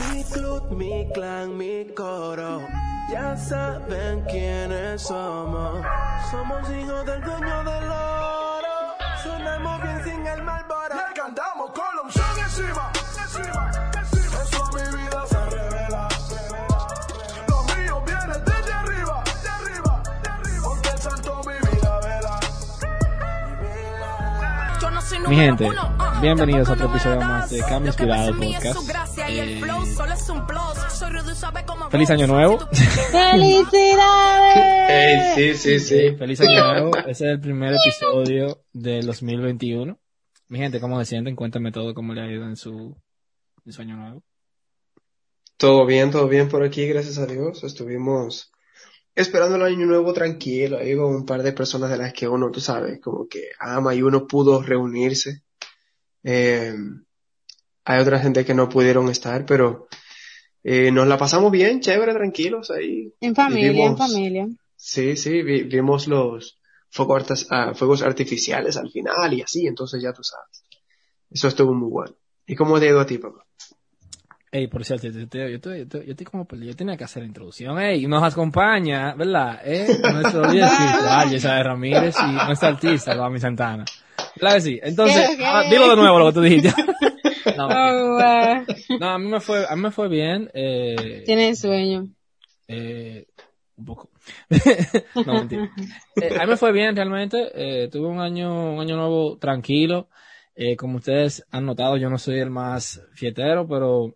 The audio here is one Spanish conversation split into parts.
Mi club, mi clan, mi coro. Ya saben quiénes somos. Somos hijos del dueño del oro. Sonamos bien sin el malboro. Le cantamos con la unción encima. Eso a mi vida se revela. Los míos vienen desde arriba. De arriba. Porque el santo mi vida vela. Yo no soy Mi gente, número uno, bienvenidos a otro episodio más de. Cambio Inspirado Podcast. Eh, Feliz año nuevo. Ey, sí, sí, sí. Feliz año nuevo. Ese es el primer episodio del 2021. Mi gente, ¿cómo se sienten? Cuéntame todo cómo le ha ido en su, en su año nuevo. Todo bien, todo bien por aquí, gracias a Dios. Estuvimos esperando el año nuevo tranquilo, ahí con un par de personas de las que uno, tú sabes, como que ama y uno pudo reunirse. Eh, hay otra gente que no pudieron estar, pero eh, nos la pasamos bien, chévere, tranquilos ahí. En familia, en Vivimos- familia. Sí, sí, vi- vimos los fuegos, artas- ah, fuegos artificiales al final y así, entonces ya tú sabes. Eso estuvo muy bueno. ¿Y cómo te ha ido a ti, papá? Ey, por cierto, yo, estoy- yo, estoy- yo, estoy- como perdido. Yo tenía que hacer la introducción. Ey, nos acompaña, ¿verdad? Eh, nuestro espiritual, Yesaya Ramírez y nuestra artista, Bami Santana. Claro que sí. Entonces, ah, dilo de nuevo lo que tú dijiste. no, Oh, wow. no, a mí me fue, a mí me fue bien. Eh, Tiene sueño. Eh, un poco. no, mentira. Eh, a mí me fue bien realmente. Eh, tuve un año, un año nuevo tranquilo. Eh, como ustedes han notado, yo no soy el más fietero, pero...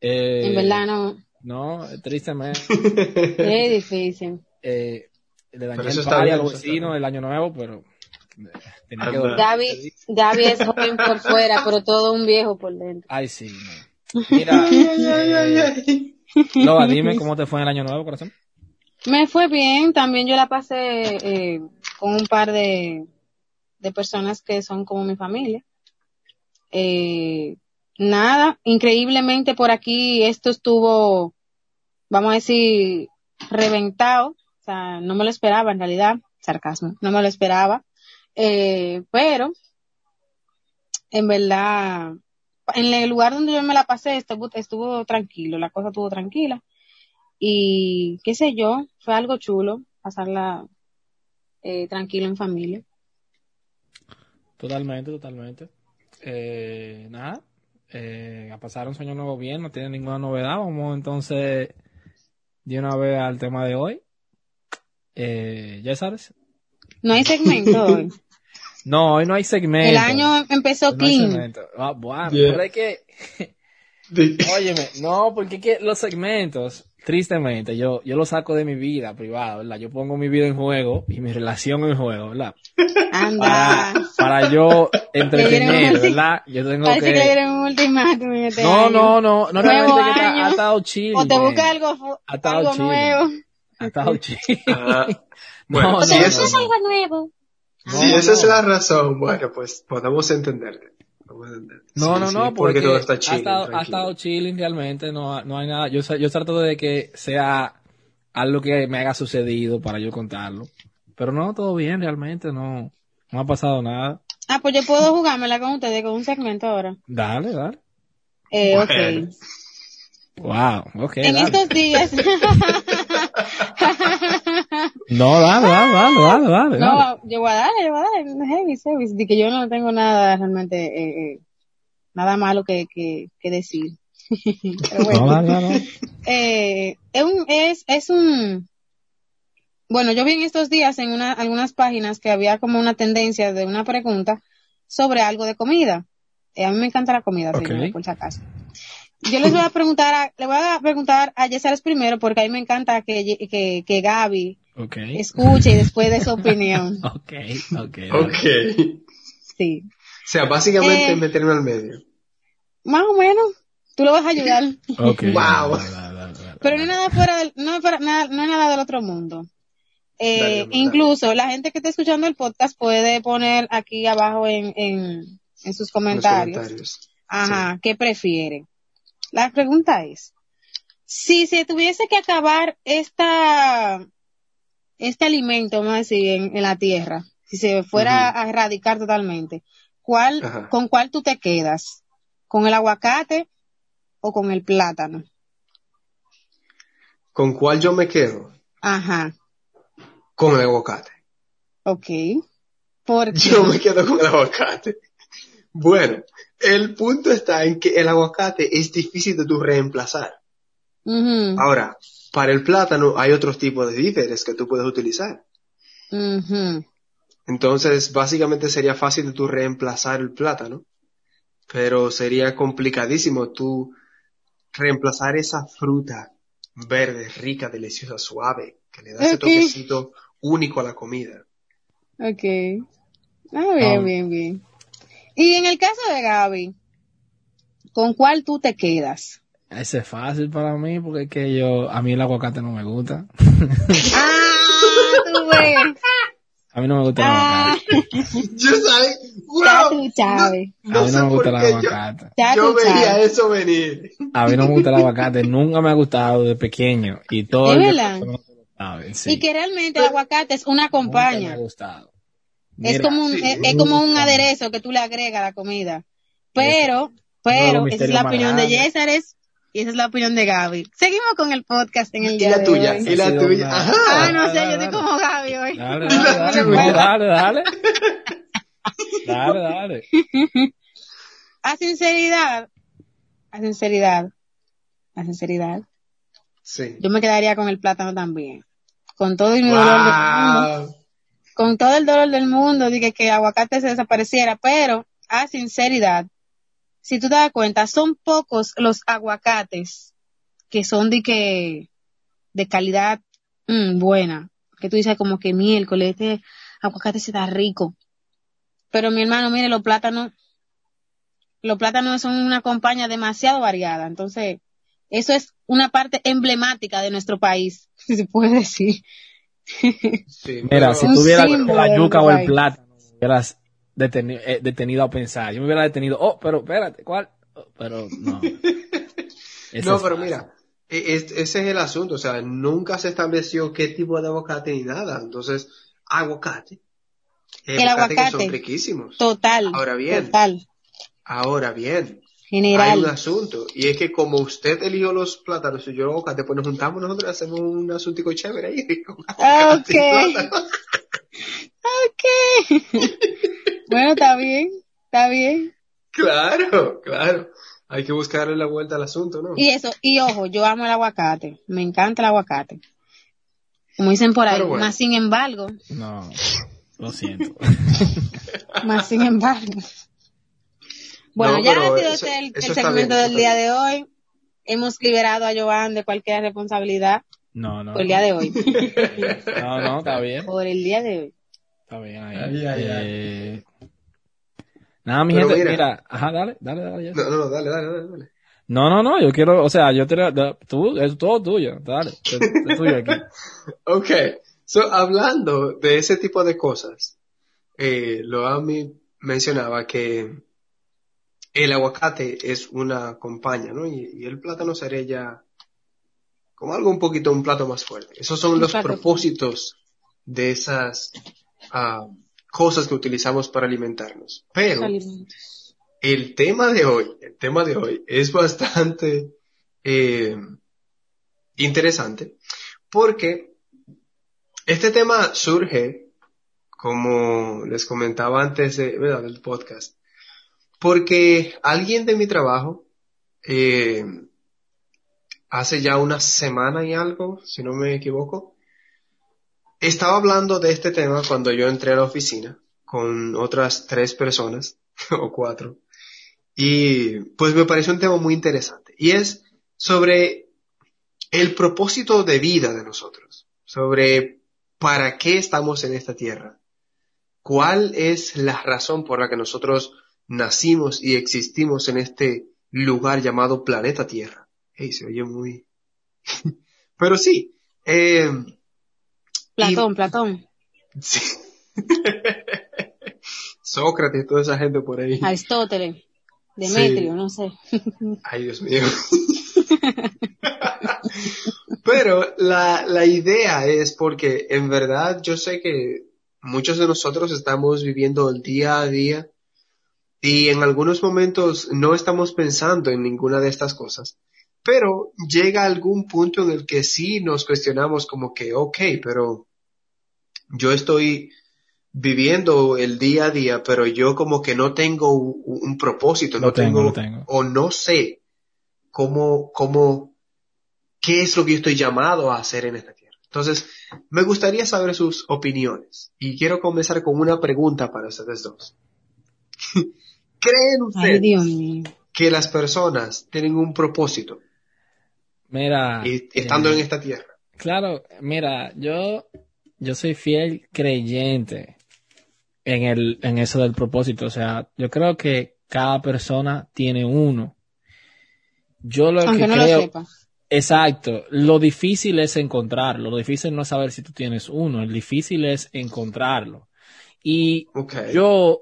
Eh, En verdad no. No, tristemente. Es difícil. Eh, le dañé el está party bien, a los eso está vecinos bien. el año nuevo, pero... eh, tenía que. Gaby, Gaby es joven por fuera, pero todo un viejo por dentro. Ay, sí. no. Mira, eh, Loa, dime cómo te fue en el año nuevo, corazón. Me fue bien, también yo la pasé eh, con un par de, de personas que son como mi familia. Eh, nada, increíblemente por aquí esto estuvo, vamos a decir, reventado. O sea, no me lo esperaba en realidad, sarcasmo, no me lo esperaba. Eh, pero, en verdad, en el lugar donde yo me la pasé estuvo, estuvo tranquilo, la cosa estuvo tranquila y qué sé yo, fue algo chulo pasarla eh, tranquilo en familia. Totalmente, totalmente. Eh, nada, eh, a pasar un sueño nuevo bien, no tiene ninguna novedad. Vamos entonces de una vez al tema de hoy. Eh, ¿Ya sabes? No hay segmento hoy. No, hoy no hay segmento. El año empezó No hay clean. segmento. Ah, bueno, Yeah. pero hay que... Óyeme, no, porque es que los segmentos, tristemente, yo, yo los saco de mi vida privada, ¿verdad? Yo pongo mi vida en juego y mi relación en juego, ¿verdad? Anda. Para, para yo entretener, ¿verdad? Yo tengo Parece que... le que... dieron un ultimátum en este No, año. no, no, no, realmente que año. ha estado chill. O te busca algo, fu- Ha estado algo chill. nuevo. Ha estado chill. Ah, bueno, No, si, no, esa, no, no. algo nuevo. si esa es la razón, bueno, pues podemos entenderte. No, Sí, no, sí, no, porque porque todo está ha, chill. estado, ha estado chilling realmente, no, no hay nada. Yo, yo trato de que sea algo que me haya sucedido para yo contarlo. Pero no, todo bien realmente, no, no ha pasado nada. Ah, pues yo puedo jugármela con ustedes con un segmento ahora. Dale, dale. Eh, Bueno. ok. Wow, ok. En dale. estos días. No, dale, dale, dale, dale, dale. dale. No, yo voy a darle, yo voy a darle, heavy, heavy, de que yo no tengo nada realmente, eh, eh, nada malo que, que, que decir. Pero bueno, No, dale, dale. eh, es un, es, es un, bueno, yo vi en estos días en una, algunas páginas que había como una tendencia de una pregunta sobre algo de comida. Eh, a mí me encanta la comida, Ok. señores, por si acaso. Yo les voy a preguntar, a, le voy a preguntar a Yesares primero porque a mí me encanta que, que, que Gaby Ok. escuche y después de su opinión. Ok, ok. Ok. Sí. O sea, básicamente Eh. meterme al medio. Más o menos. Tú lo vas a ayudar. Ok. Wow. Pero no es nada fuera del, no es para- nada, no es nada del otro mundo. Eh, Dale, dale. incluso la gente que está escuchando el podcast puede poner aquí abajo en, en, en sus en los comentarios. comentarios. Ajá, ¿qué prefieren? La pregunta es, si se tuviese que acabar esta, este alimento, vamos a decir, en, en la tierra, si se fuera a erradicar totalmente, ¿cuál, Ajá. con cuál tú te quedas? ¿Con el aguacate o con el plátano? ¿Con cuál yo me quedo? Ajá, Con el aguacate. ok. ¿Por qué? Yo me quedo con el aguacate. Bueno, el punto está en que el aguacate es difícil de tú reemplazar. Ahora, para el plátano hay otros tipos de víveres que tú puedes utilizar. Entonces, básicamente sería fácil de tú reemplazar el plátano, pero sería complicadísimo tú reemplazar esa fruta verde, rica, deliciosa, suave, que le da ese toquecito único a la comida. Ok. Ah, bien, Um, bien, bien. Y en el caso de Gaby, ¿con cuál tú te quedas? Ese es fácil para mí porque es que yo, a mí el aguacate no me gusta. Ah, tú ves. A mí no me gusta el Ah, aguacate. Yo sabes, ya wow, no a mí sé no me gusta el qué yo, aguacate. Yo tú veía eso venir. A mí no me gusta el aguacate. Nunca me ha gustado de pequeño. Y todo ¿De el que verdad? sí. Y que realmente el aguacate es una Nunca me ha compañía. Es como un, sí, es, es como un aderezo que tú le agregas a la comida. Pero, pero, de esa es la opinión de. Yesares y esa es la opinión de Gaby. Seguimos con el podcast en el Y día la de tuya, hoy. y la tuya. Ajá. Ah, no sé, Dale, yo estoy como Gaby hoy. Dale, dale, dale, no, dale, dale. Dale, dale. A sinceridad, a sinceridad, a sinceridad, Sí. yo me quedaría con el plátano también. Con todo el dolor del mundo, Wow. Con todo el dolor del mundo, dije que aguacate se desapareciera, pero a sinceridad, si tú te das cuenta, son pocos los aguacates que son de que, de calidad mm, buena, que tú dices como que miércoles, este aguacate se da rico. Pero mi hermano, mire, los plátanos, los plátanos son una compañía demasiado variada, entonces, eso es una parte emblemática de nuestro país, si se puede decir. Sí, Mira, pero- si Un tuviera símbolo la yuca o el plátano, me hubieras detenido, eh, detenido a pensar. Yo me hubiera detenido, oh, pero espérate, ¿cuál? Oh, pero no. No, pero fácil. mira, e- es- ese es el asunto, o sea, nunca se estableció qué tipo de aguacate ni nada, entonces, aguacate. El que aguacate. son riquísimos. Total. Ahora bien. Total. Ahora bien, General. hay un asunto, y es que como usted eligió los plátanos y yo el aguacate, pues nos juntamos nosotros y hacemos un asuntico chévere ahí. con aguacate y Ok. bueno, está bien. Está bien. Claro, claro. Hay que buscarle la vuelta al asunto, ¿no? Y eso, y ojo, yo amo el aguacate. Me encanta el aguacate. Como dicen por ahí. Bueno. Más sin embargo, No, lo siento. más sin embargo. Bueno, No, ya ha sido eso- este el, eso segmento bien, del día de hoy. Hemos liberado a Joan de cualquier responsabilidad No, no. por el día de hoy. No, no, está bien. por el día de hoy. Está bien ahí. Ay, ay, Eh, Nada, mi Pero gente, mira. mira. ajá, dale, dale, dale. ya. No, no, no, dale, dale, dale. dale. No, no, no, yo quiero, o sea, yo te, tú, es todo tuyo, dale, es, es tuyo aquí. Ok, so, hablando de ese tipo de cosas, eh, Loami mencionaba que el aguacate es una compañía, ¿no? Y, y el plátano sería ya como algo un poquito, un plato más fuerte. Esos son los propósitos de esas ah, cosas que utilizamos para alimentarnos. Pero Alimentos. el tema de hoy, el tema de hoy es bastante eh, interesante porque este tema surge, como les comentaba antes de, ¿verdad? del podcast, porque alguien de mi trabajo eh, hace ya una semana y algo, si no me equivoco, estaba hablando de este tema cuando yo entré a la oficina con otras tres personas o cuatro. Y pues me pareció un tema muy interesante. Y es sobre el propósito de vida de nosotros. Sobre para qué estamos en esta tierra. ¿Cuál es la razón por la que nosotros nacimos y existimos en este lugar llamado planeta Tierra? Ey, se oye muy... Pero sí. Eh, Platón, Platón. sí. Sócrates, toda esa gente por ahí. Aristóteles. Demetrio, Sí. no sé. Ay, Dios mío. Pero la, la idea es porque en verdad yo sé que muchos de nosotros estamos viviendo el día a día y en algunos momentos no estamos pensando en ninguna de estas cosas. Pero llega algún punto en el que sí nos cuestionamos como que, ok, pero yo estoy viviendo el día a día, pero yo como que no tengo un, un propósito, no tengo, tengo, lo tengo. o no sé cómo, cómo, qué es lo que yo estoy llamado a hacer en esta tierra. Entonces, me gustaría saber sus opiniones y quiero comenzar con una pregunta para ustedes dos. ¿Creen Ay, ustedes mío. que las personas tienen un propósito Mira. y- estando eh, en esta tierra? Claro, mira, yo, yo soy fiel creyente en el, en eso del propósito. O sea, yo creo que cada persona tiene uno. Yo lo Aunque que no creo, lo sepa. exacto, lo difícil es encontrarlo. Lo difícil no es saber si tú tienes uno. El difícil es encontrarlo. Y Ok. yo,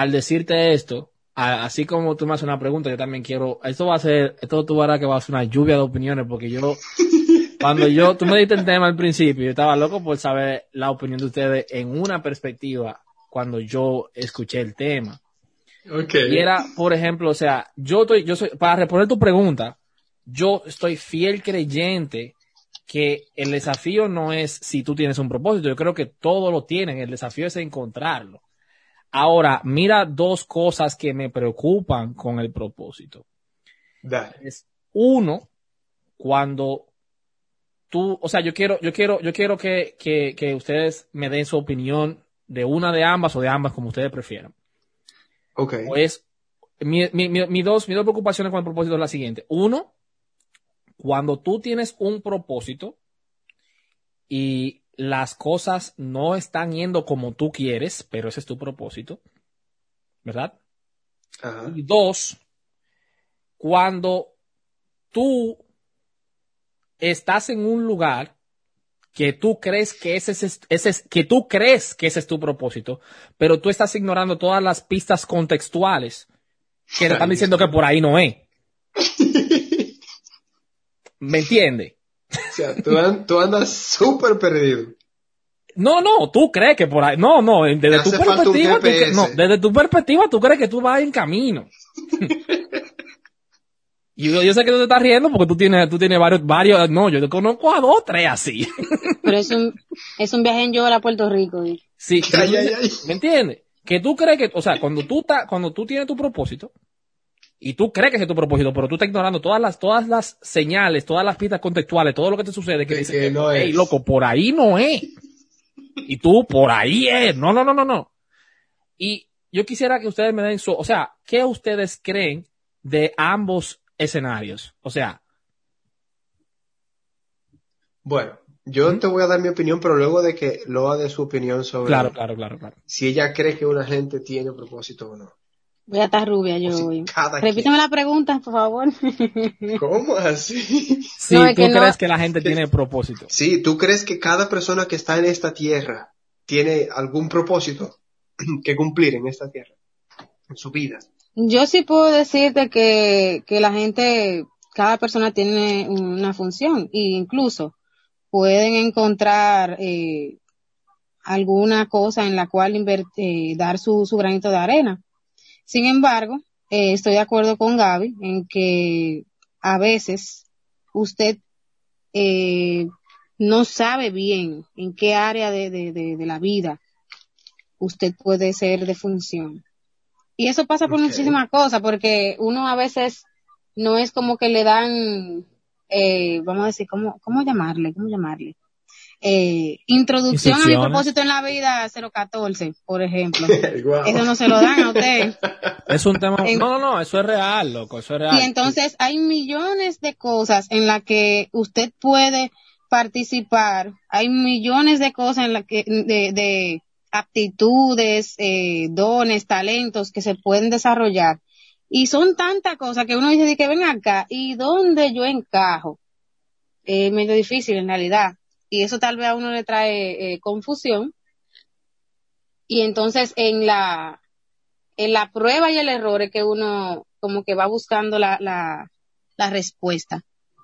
al decirte esto, a- así como tú me haces una pregunta, yo también quiero, esto va a ser, esto tú verás que va a ser una lluvia de opiniones, porque yo, cuando yo, tú me diste el tema al principio, yo estaba loco por saber la opinión de ustedes en una perspectiva cuando yo escuché el tema. Ok. Y era, por ejemplo, o sea, yo estoy, yo soy, para responder tu pregunta, yo estoy fiel creyente que el desafío no es si tú tienes un propósito, yo creo que todos lo tienen, el desafío es encontrarlo. Ahora, mira dos cosas que me preocupan con el propósito. Dale. Es uno, cuando tú, o sea, yo quiero, yo quiero, yo quiero que, que, que ustedes me den su opinión de una de ambas o de ambas, como ustedes prefieran. Ok. Pues, mi, mi, mi, mi dos, mis dos preocupaciones con el propósito es la siguiente. Uno, cuando tú tienes un propósito y las cosas no están yendo como tú quieres, pero ese es tu propósito, ¿verdad? Ajá. Y dos, cuando tú estás en un lugar que tú crees que ese es, ese es- que tú crees que ese es tu propósito, pero tú estás ignorando todas las pistas contextuales que te están diciendo que por ahí no es. ¿Me entiende? O sea, tú, tú andas súper perdido. No, no, tú crees que por ahí. No, no, desde tu perspectiva, tú no, desde tu perspectiva, tú crees que tú vas en camino. y yo, yo sé que tú te estás riendo porque tú tienes, tú tienes varios, varios, no, yo te conozco a dos, tres así. Pero es un, es un viaje en Yola a Puerto Rico. ¿eh? Sí, ay. ¿me entiendes? Que tú crees que, o sea, cuando tú ta- cuando tú tienes tu propósito y tú crees que ese es tu propósito, pero tú estás ignorando todas las, todas las señales, todas las pistas contextuales, todo lo que te sucede que De no "Ey, es". loco, por ahí no es. Y tú, por ahí es. No, no, no, no, no. Y yo quisiera que ustedes me den su, o sea, ¿qué ustedes creen de ambos escenarios? O sea, Bueno, yo te voy a dar mi opinión, pero luego de que Loa dé su opinión sobre claro, claro, claro, claro. si ella cree que una gente tiene propósito o no. Voy a estar rubia yo si hoy. Repíteme la pregunta, por favor. ¿Cómo así? Si No, tú que no- crees que la gente tiene propósito. Sí, ¿tú crees que cada persona que está en esta tierra tiene algún propósito que cumplir en esta tierra? En su vida. Yo sí puedo decirte que, que la gente, cada persona tiene una función e incluso pueden encontrar eh, alguna cosa en la cual eh, dar su, su granito de arena. Sin embargo, eh, estoy de acuerdo con Gaby en que a veces usted eh, no sabe bien en qué área de, de, de, de la vida usted puede ser de función. Y eso pasa por muchísimas cosas, porque uno a veces no es como que le dan, eh, vamos a decir, ¿cómo, cómo llamarle? ¿Cómo llamarle? Eh, introducción a mi propósito en la vida 014, por ejemplo. Eso no se lo dan a usted. Es un tema. En- No, no, no, eso es real, loco, eso es real. Y entonces hay millones de cosas en las que usted puede participar. Hay millones de cosas en las que, de, de aptitudes, eh, dones, talentos que se pueden desarrollar. Y son tantas cosas que uno dice de que ven acá, ¿y dónde yo encajo? Es medio difícil en realidad. Y eso tal vez a uno le trae eh, confusión. Y entonces en la, en la prueba y el error es que uno como que va buscando la, la, la respuesta.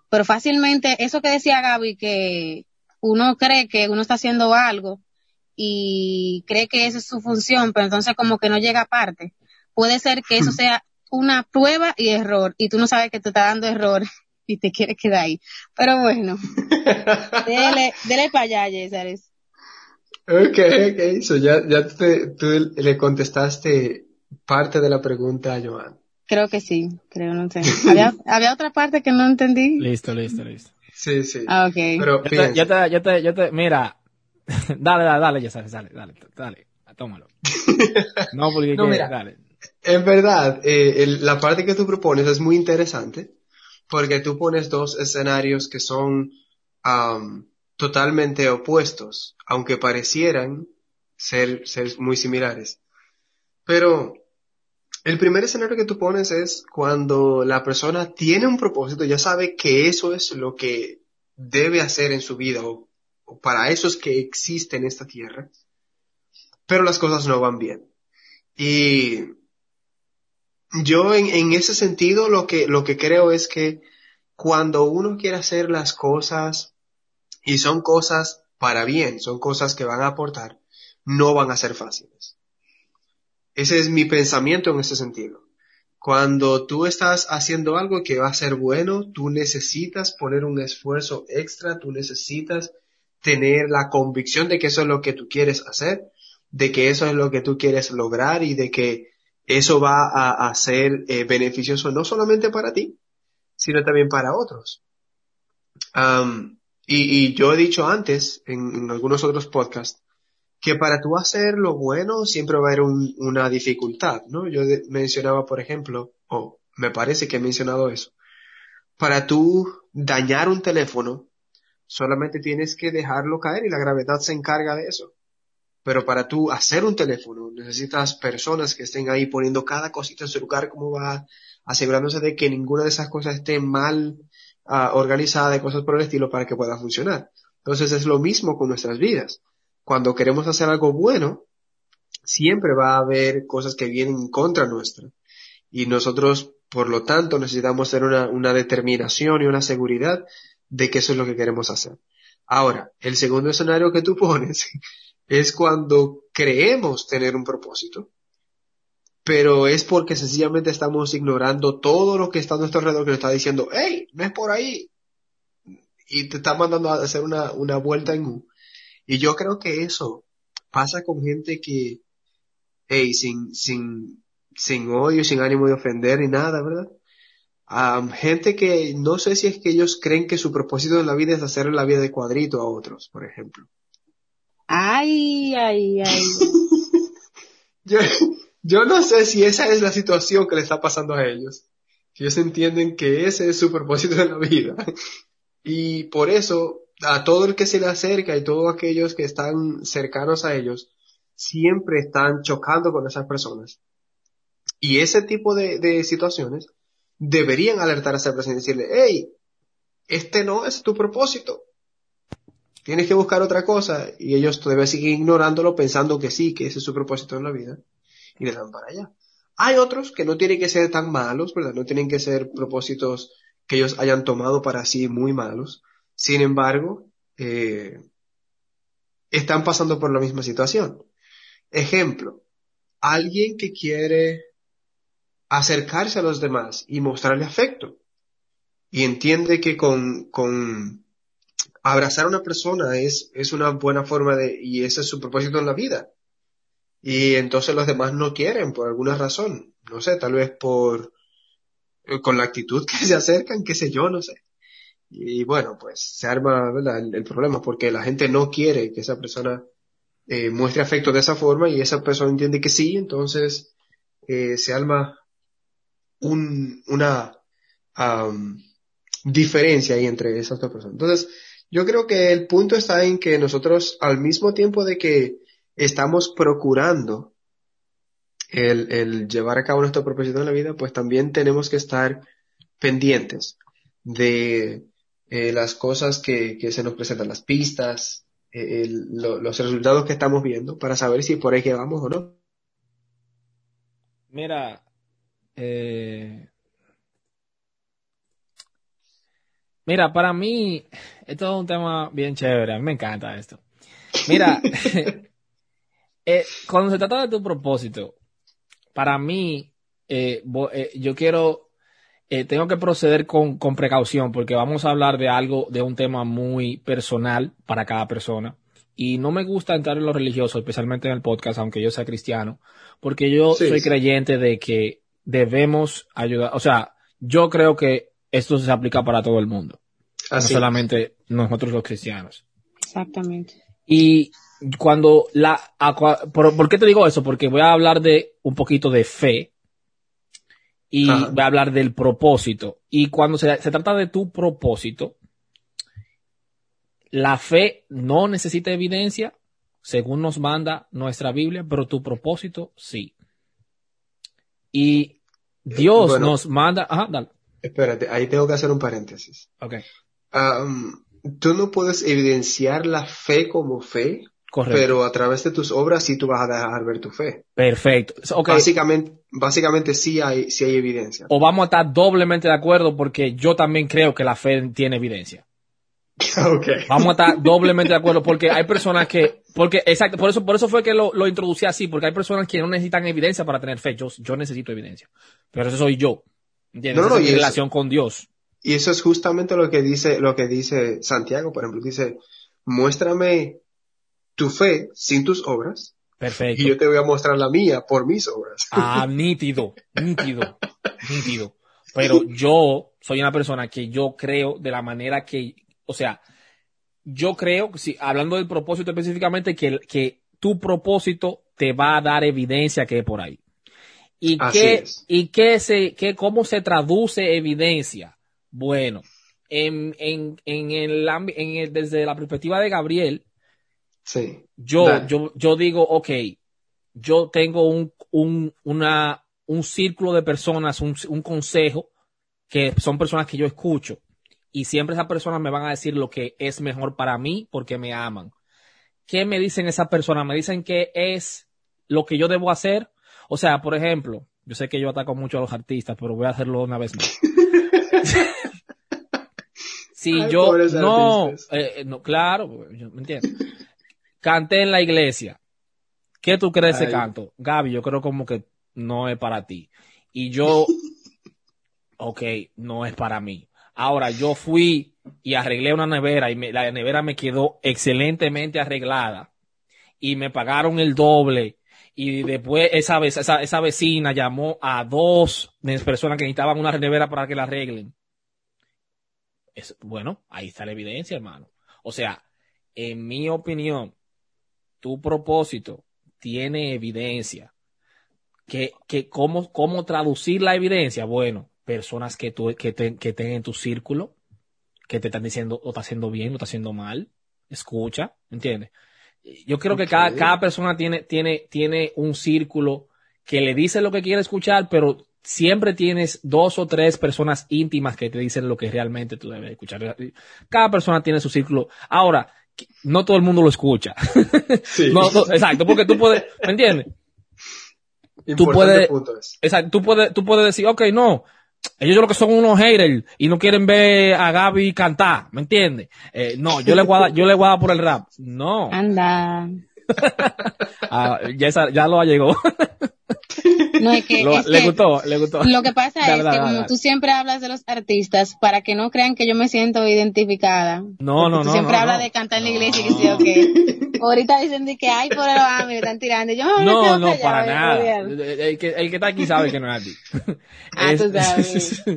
Pero fácilmente, eso que decía Gaby, que uno cree que uno está haciendo algo y cree que esa es su función, pero entonces como que no llega aparte. puede ser que eso sea una prueba y error y tú no sabes que te está dando error y te quieres quedar ahí. Pero bueno, dele, dele para allá, Yesares. Ok, ok, so ya, ya te- tú le contestaste parte de la pregunta a Joan. Creo que sí, creo, no sé. Había, había otra parte que no entendí. Listo, listo, listo. Sí, sí. Ah, ok. Pero Yo te, yo te, yo te, mira, dale, dale, dale, ya sabes, dale, dale, dale, tómalo. No, porque No, que- mira. dale. En verdad, eh, el- la parte que tú propones es muy interesante porque tú pones dos escenarios que son am, totalmente opuestos, aunque parecieran ser, ser muy similares. Pero el primer escenario que tú pones es cuando la persona tiene un propósito, ya sabe que eso es lo que debe hacer en su vida o, o para eso es que existe en esta tierra, pero las cosas no van bien. Y yo en, en ese sentido lo que, lo que creo es que cuando uno quiere hacer las cosas y son cosas para bien, son cosas que van a aportar, no van a ser fáciles. Ese es mi pensamiento en ese sentido. Cuando tú estás haciendo algo que va a ser bueno, tú necesitas poner un esfuerzo extra, tú necesitas tener la convicción de que eso es lo que tú quieres hacer, de que eso es lo que tú quieres lograr y de que eso va a, a ser eh, beneficioso no solamente para ti, sino también para otros. Am, y, y yo he dicho antes, en, algunos otros podcasts, que para tú hacer lo bueno siempre va a haber un- una dificultad, ¿no? Yo mencionaba, por ejemplo, o me parece que he mencionado eso, para tú dañar un teléfono, solamente tienes que dejarlo caer y la gravedad se encarga de eso. Pero para tú hacer un teléfono, necesitas personas que estén ahí poniendo cada cosita en su lugar, como va, asegurándose de que ninguna de esas cosas esté mal ah, organizada y cosas por el estilo para que pueda funcionar. Entonces es lo mismo con nuestras vidas. Cuando queremos hacer algo bueno, siempre va a haber cosas que vienen en contra nuestra. Y nosotros, por lo tanto, necesitamos tener una, una determinación y una seguridad de que eso es lo que queremos hacer. Ahora, el segundo escenario que tú pones es cuando creemos tener un propósito, pero es porque sencillamente estamos ignorando todo lo que está a nuestro alrededor que nos está diciendo, hey, no es por ahí. Y te está mandando a hacer una, una vuelta en U. Y yo creo que eso pasa con gente que, hey, sin, sin, sin odio, sin ánimo de ofender ni nada, ¿verdad? Am, gente que no sé si es que ellos creen que su propósito en la vida es hacer la vida de cuadrito a otros, por ejemplo. Ay, ay, ay. Yo, yo no sé si esa es la situación que le está pasando a ellos. Si ellos entienden que ese es su propósito en la vida. Y por eso, a todo el que se le acerca y todos aquellos que están cercanos a ellos, siempre están chocando con esas personas. Y ese tipo de, de situaciones deberían alertar a esa persona y decirle, hey, este no es tu propósito. Tienes que buscar otra cosa. Y ellos todavía siguen ignorándolo pensando que sí, que ese es su propósito en la vida. Y le dan para allá. Hay otros que no tienen que ser tan malos, ¿verdad? No tienen que ser propósitos que ellos hayan tomado para sí muy malos. Sin embargo, eh, están pasando por la misma situación. Ejemplo, alguien que quiere acercarse a los demás y mostrarle afecto. Y entiende que con, con abrazar a una persona es, es una buena forma de, y ese es su propósito en la vida. Y entonces los demás no quieren por alguna razón. No sé, tal vez por, eh, con la actitud que se acercan, qué sé yo, no sé. Y bueno, pues se arma. El, el problema porque la gente no quiere que esa persona eh, muestre afecto de esa forma y esa persona entiende que sí, entonces eh, se arma un, una am, diferencia ahí entre esas dos personas. Entonces, yo creo que el punto está en que nosotros, al mismo tiempo de que estamos procurando el, llevar a cabo nuestro propósito en la vida, pues también tenemos que estar pendientes de eh, las cosas que, se nos presentan, las pistas, eh, el- lo- los resultados que estamos viendo, para saber si por ahí que vamos o no. Mira, eh, mira, para mí, esto es un tema bien chévere, a mí me encanta esto. Mira, eh, cuando se trata de tu propósito, para mí, eh, eh, yo quiero, eh, tengo que proceder con, con precaución porque vamos a hablar de algo, de un tema muy personal para cada persona. Y no me gusta entrar en lo religioso, especialmente en el podcast, aunque yo sea cristiano, porque yo Sí, soy sí. creyente de que debemos ayudar, o sea, yo creo que esto se aplica para todo el mundo, Así. no solamente nosotros los cristianos. Exactamente. Y cuando la, ¿por, por qué te digo eso? Porque voy a hablar de un poquito de fe y Ajá. voy a hablar del propósito. Y cuando se, se trata de tu propósito, la fe no necesita evidencia, según nos manda nuestra Biblia, pero tu propósito sí. Y Dios Bueno. nos manda, ajá, dale. Espérate, ahí tengo que hacer un paréntesis. Ok, Am, tú no puedes evidenciar la fe como fe, correcto. pero a través de tus obras sí tú vas a dejar ver tu fe. Perfecto. Ok. Básicamente, básicamente sí hay, sí hay evidencia. o vamos a estar doblemente de acuerdo porque yo también creo que la fe tiene evidencia. ok. Vamos a estar doblemente de acuerdo porque hay personas que, porque exacto, por eso, por eso fue que lo, lo introducí así, porque hay personas que no necesitan evidencia para tener fe. Yo, yo necesito evidencia. Pero eso soy yo. ¿Entiendes? No, no, es y mi eso- relación con Dios. Y eso es justamente lo que dice, lo que dice Santiago, por ejemplo, dice, muéstrame tu fe sin tus obras Perfecto. y yo te voy a mostrar la mía por mis obras. Ah, nítido, nítido, nítido. Pero yo soy una persona que yo creo de la manera que, o sea, yo creo, si, hablando del propósito específicamente, que, que tu propósito te va a dar evidencia que es por ahí. ¿Y Así qué, es. y qué se, qué, cómo se traduce evidencia? Bueno, en, en, en el, en el, desde la perspectiva de Gabriel, Sí. yo, Dale. yo, yo digo, ok, yo tengo un, un, una, un círculo de personas, un, un consejo, que son personas que yo escucho. Y siempre esas personas me van a decir lo que es mejor para mí porque me aman. ¿Qué me dicen esas personas? Me dicen que es lo que yo debo hacer. O sea, por ejemplo, yo sé que yo ataco mucho a los artistas, pero voy a hacerlo una vez más. si Ay, yo, no, eh, eh, no, claro, yo- ¿me entiendes? Canté en la iglesia. ¿Qué tú crees de ese Ay. canto? Gaby, yo creo como que no es para ti. Y yo, ok, no es para mí. Ahora, yo fui y arreglé una nevera y me- la nevera me quedó excelentemente arreglada y me pagaron el doble. Y después esa, esa, esa vecina llamó a dos personas que necesitaban una nevera para que la arreglen. Es, bueno, ahí está la evidencia, hermano. O sea, en mi opinión, tu propósito tiene evidencia. Que, que cómo, cómo traducir la evidencia? Bueno, personas que, tú, que, te- que estén en tu círculo, que te están diciendo, lo está haciendo bien, lo está haciendo mal, escucha, ¿entiendes? Yo creo que cada, cada persona tiene, tiene, tiene un círculo que le dice lo que quiere escuchar, pero siempre tienes dos o tres personas íntimas que te dicen lo que realmente tú debes escuchar. Cada persona tiene su círculo. Ahora, no todo el mundo lo escucha. Sí. No, no, exacto, porque tú puedes, ¿me entiendes? tú puedes-. Exacto, tú puedes, tú puedes decir, ok, no, ellos lo que son unos haters y no quieren ver a Gaby cantar, ¿me entiendes? Eh, no, yo le voy a dar, yo le voy a dar por el rap. No, Anda. Ah, ya, esa- ya lo llegó. No es que, Lo- es le que gustó, le gustó. lo que pasa Dale, es dale, que como dale. tú siempre hablas de los artistas, para que no crean que yo me siento identificada. No, no, Tú no, siempre no, hablas no. de cantar en la No. iglesia y que sí, ok. Ahorita dicen de que ay, por el a me están tirando. Yo, "Ay, me No, no, para nada. odiar". El, el que, el que está aquí sabe que no es así. Ah, tú Es- sabes.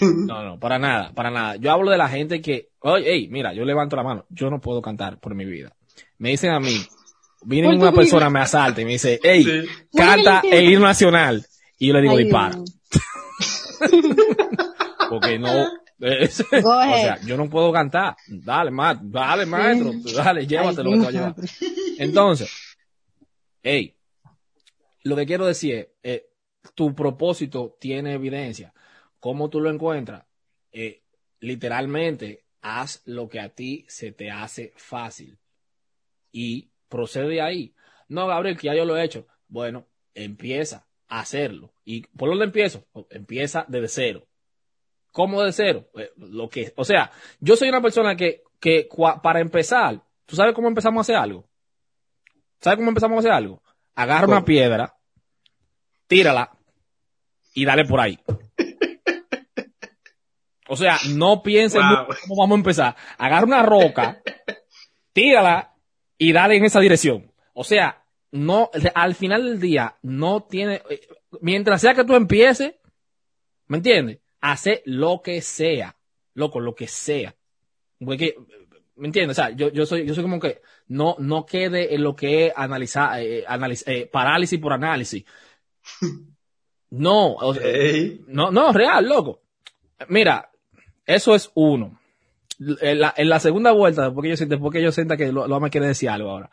No, no, para nada, para nada. Yo hablo de la gente que, oye, hey, mira, yo levanto la mano, yo no puedo cantar por mi vida. Me dicen a mí, viene una persona, me asalta y me dice, hey, Sí. canta el himno nacional. Y yo le digo, Ay, dispara. Porque no, es- o sea, yo no puedo cantar. Dale, ma, dale, maestro, dale, llévatelo que te va a llevar. Entonces, hey, lo que quiero decir es, eh, tu propósito tiene evidencia. ¿Cómo tú lo encuentras? Eh, literalmente, haz lo que a ti se te hace fácil y procede ahí. No, Gabriel, que ya yo lo he hecho. Bueno, empieza a hacerlo. ¿Y por dónde empiezo? Oh, Empieza desde cero. ¿Cómo de cero? Eh, Lo que, o sea, yo soy una persona que, que para empezar, ¿tú sabes cómo empezamos a hacer algo? ¿Sabes cómo empezamos a hacer algo? Agarra una piedra, tírala y dale por ahí. O sea, no pienses Wow. cómo vamos a empezar. Agarra una roca, tírala y dale en esa dirección. O sea, no, al final del día, no tiene, eh, mientras sea que tú empieces, ¿me entiendes? Hacer lo que sea, loco, lo que sea. Porque, ¿me entiendes? O sea, yo, yo soy, yo soy como que no, no quede en lo que es analizar, eh, analiz- eh, parálisis por análisis. No, o sea, Ey. no, no, real, loco. Mira, eso es uno. En la, en la segunda vuelta, porque yo siento, porque yo sienta que lo, lo me quiere decir algo ahora.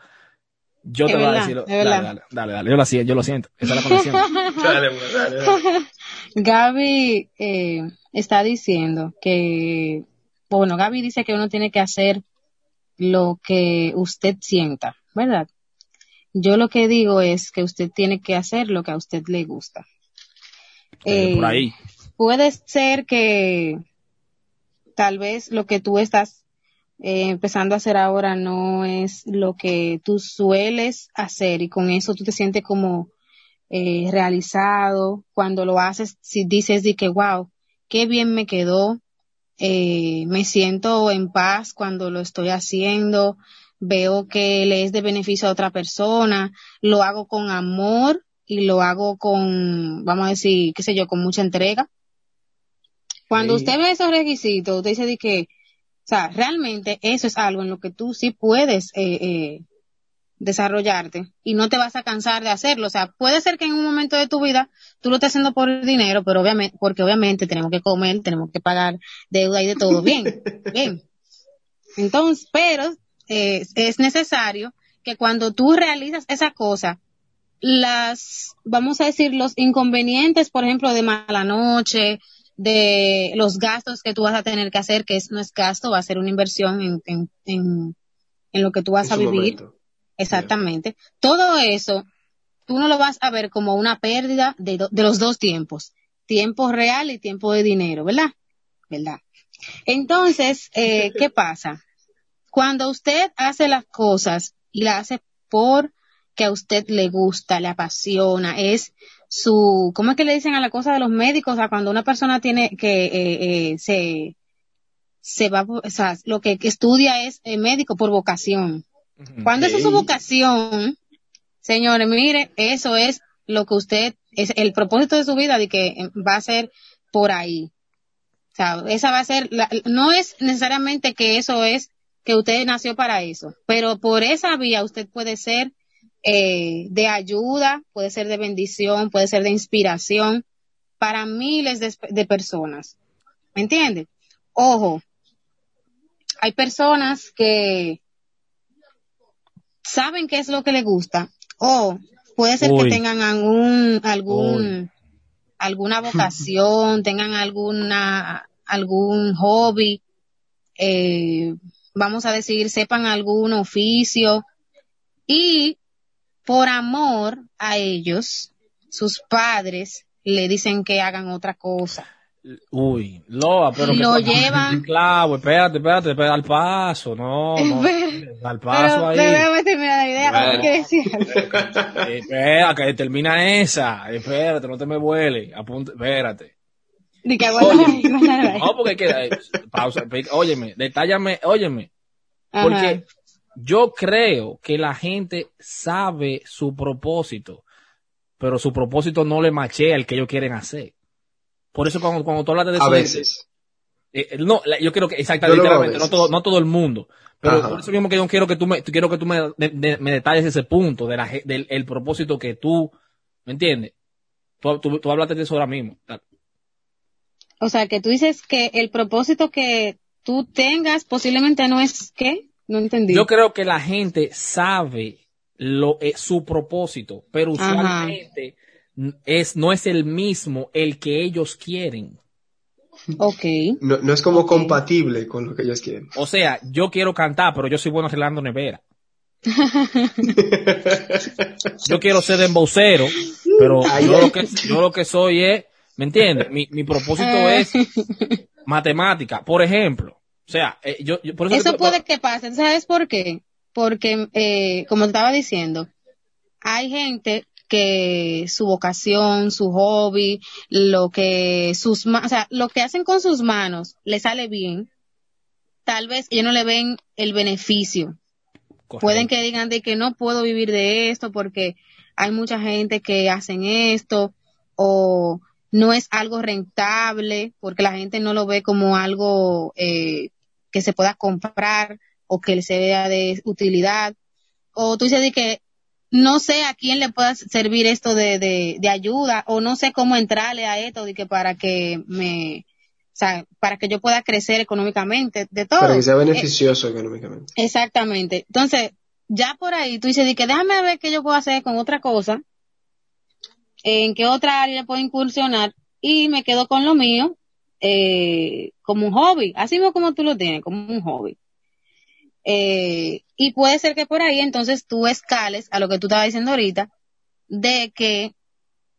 Yo Es te voy a decir, dale, dale, dale, dale, yo lo siento, yo lo siento. Esa es la conexión. Dale, dale, dale. Gaby eh, está diciendo que, bueno, Gaby dice que uno tiene que hacer lo que usted sienta, ¿verdad? Yo lo que digo es que usted tiene que hacer lo que a usted le gusta. Eh, por Eh, ahí. puede ser que tal vez lo que tú estás eh, empezando a hacer ahora no es lo que tú sueles hacer y con eso tú te sientes como eh, realizado cuando lo haces si dices de que wow qué bien me quedó eh, me siento en paz cuando lo estoy haciendo veo que le es de beneficio a otra persona lo hago con amor y lo hago con vamos a decir qué sé yo con mucha entrega cuando Sí. usted ve esos requisitos, usted dice de que, o sea, realmente eso es algo en lo que tú sí puedes eh, eh, desarrollarte y no te vas a cansar de hacerlo. O sea, puede ser que en un momento de tu vida tú lo estés haciendo por dinero, pero obviamente, porque obviamente tenemos que comer, tenemos que pagar deuda y de todo. Bien, bien. Entonces, pero eh, es necesario que cuando tú realizas esa cosa, las, vamos a decir, los inconvenientes, por ejemplo, de mala noche, de los gastos que tú vas a tener que hacer, que es, no es gasto, va a ser una inversión en, en, en, en lo que tú vas a vivir. momento. Exactamente. Todo eso, tú no lo vas a ver como una pérdida de, do- de los dos tiempos, tiempo real y tiempo de dinero, ¿verdad? ¿Verdad? Entonces, eh, ¿qué pasa? Cuando usted hace las cosas y las hace por que a usted le gusta, le apasiona, es su, ¿cómo es que le dicen a la cosa de los médicos? O sea, cuando una persona tiene que, eh, eh, se, se va, o sea, lo que estudia es eh, médico por vocación. Cuando esa es su vocación, señores, mire, eso es lo que usted, es el propósito de su vida de que eh, va a ser por ahí. O sea, esa va a ser, la- no es necesariamente que eso es que usted nació para eso, pero por esa vía usted puede ser eh, de ayuda, puede ser de bendición, puede ser de inspiración para miles de, de personas. ¿Me entiende? Ojo, hay personas que saben qué es lo que les gusta o puede ser Uy. que tengan algún algún alguna vocación, tengan alguna algún hobby, eh, vamos a decir, sepan algún oficio y por amor a ellos, sus padres le dicen que hagan otra cosa. Uy, Loa, pero que lo pasa? llevan- Claro, espérate, espérate, espérate, al paso, no, no, Espera, al paso Pero ahí. déjame terminar la idea, Bueno. ¿qué decir? Eh, Espera, que termina esa, espérate, no te me vuele, apunta, espérate. Di que ahí. No, porque que, eh, pausa, óyeme, detállame, óyeme, Ajá. porque yo creo que la gente sabe su propósito, pero su propósito no le machea el que ellos quieren hacer. Por eso cuando, cuando tú hablas de A eso, veces. eh, no, yo quiero que, exactamente, a literalmente, no todo, no todo el mundo. Pero Ajá. por eso mismo que yo quiero que tú me, quiero que tú me, de- de- me detalles ese punto de la, del el propósito que tú, ¿me entiendes? Tú, tú, tú hablaste de eso ahora mismo. O sea, que tú dices que el propósito que tú tengas posiblemente no es ¿qué? No entendí. Yo creo que la gente sabe lo, eh, su propósito, pero usualmente es, no es el mismo el que ellos quieren. Ok. No, no es como compatible con lo que ellos quieren. O sea, yo quiero cantar, pero yo soy bueno arreglando nevera. yo quiero ser embocero, pero Ay, yo ay. lo, que, yo lo que soy es, ¿me entiendes? Mi, mi propósito Eh. es matemática, por ejemplo. O sea, eh, yo, yo- por eso, Eso puede que pase. ¿Sabes por qué? Porque, eh, como te estaba diciendo, hay gente que su vocación, su hobby, lo que sus, o sea, lo que hacen con sus manos le sale bien, tal vez ellos no le ven el beneficio. Pueden que digan de que no puedo vivir de esto porque hay mucha gente que hacen esto o no es algo rentable porque la gente no lo ve como algo eh, que se pueda comprar o que se vea de utilidad. O tú dices de que no sé a quién le pueda servir esto de, de, de ayuda o no sé cómo entrarle a esto de que para que me, o sea, para que yo pueda crecer económicamente, de todo. Para que sea Eh, beneficioso económicamente. Exactamente. Entonces, ya por ahí tú dices, de que déjame ver qué yo puedo hacer con otra cosa, en qué otra área puedo incursionar y me quedo con lo mío eh, como un hobby, así mismo como tú lo tienes, como un hobby. Eh, y puede ser que por ahí entonces tú escales a lo que tú estabas diciendo ahorita, de que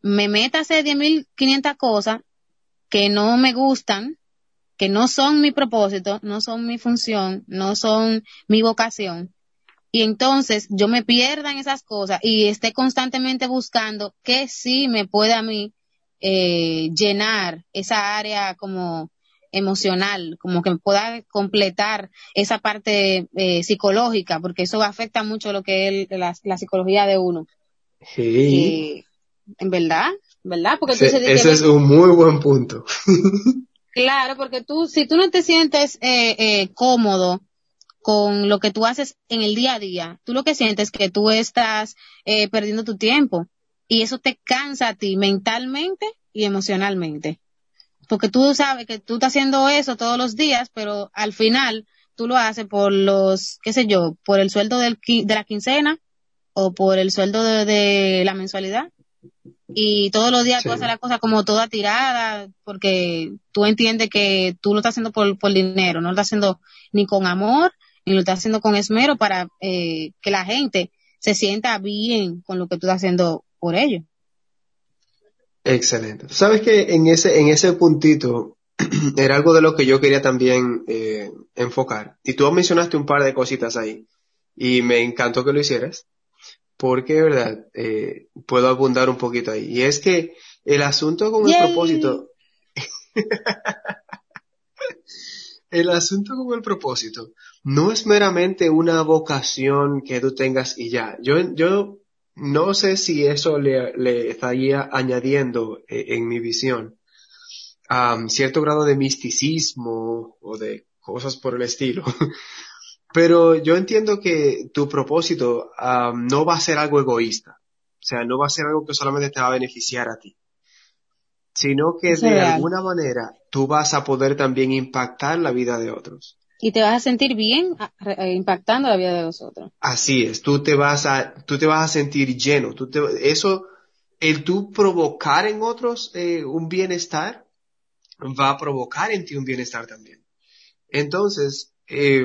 me meta a hacer 10.500 cosas que no me gustan, que no son mi propósito, no son mi función, no son mi vocación. Y entonces yo me pierda en esas cosas y esté constantemente buscando que sí me pueda a mí eh, llenar esa área como emocional, como que pueda completar esa parte eh, psicológica, porque eso afecta mucho lo que es la, la psicología de uno. Sí. Eh, en verdad, ¿verdad? Porque tú que ese es un muy buen punto. Claro, porque tú, si tú no te sientes eh, eh, cómodo con lo que tú haces en el día a día, tú lo que sientes es que tú estás eh, perdiendo tu tiempo y eso te cansa a ti mentalmente y emocionalmente. Porque tú sabes que tú estás haciendo eso todos los días, pero al final tú lo haces por los, qué sé yo, por el sueldo del, de la quincena o por el sueldo de, de la mensualidad y todos los días tú Sí. haces la cosa como toda tirada porque tú entiendes que tú lo estás haciendo por, por dinero, no lo estás haciendo ni con amor, ni lo estás haciendo con esmero para eh, que la gente se sienta bien con lo que tú estás haciendo por ellos. Excelente. Sabes que en ese, en ese puntito era algo de lo que yo quería también eh, enfocar. Y tú mencionaste un par de cositas ahí. Y me encantó que lo hicieras. Porque, verdad, eh, puedo abundar un poquito ahí. Y es que el asunto con el propósito. el asunto con el propósito no es meramente una vocación que tú tengas y ya. Yo, yo no sé si eso le, le estaría añadiendo eh, en mi visión am, cierto grado de misticismo o de cosas por el estilo. Pero yo entiendo que tu propósito am, no va a ser algo egoísta. O sea, no va a ser algo que solamente te va a beneficiar a ti. Sino que es de real. alguna manera tú vas a poder también impactar la vida de otros. Y te vas a sentir bien eh, impactando la vida de los otros. Así es, tú te vas a, tú te vas a sentir lleno. Tú te, eso, el tú provocar en otros eh, un bienestar, va a provocar en ti un bienestar también. Entonces, eh,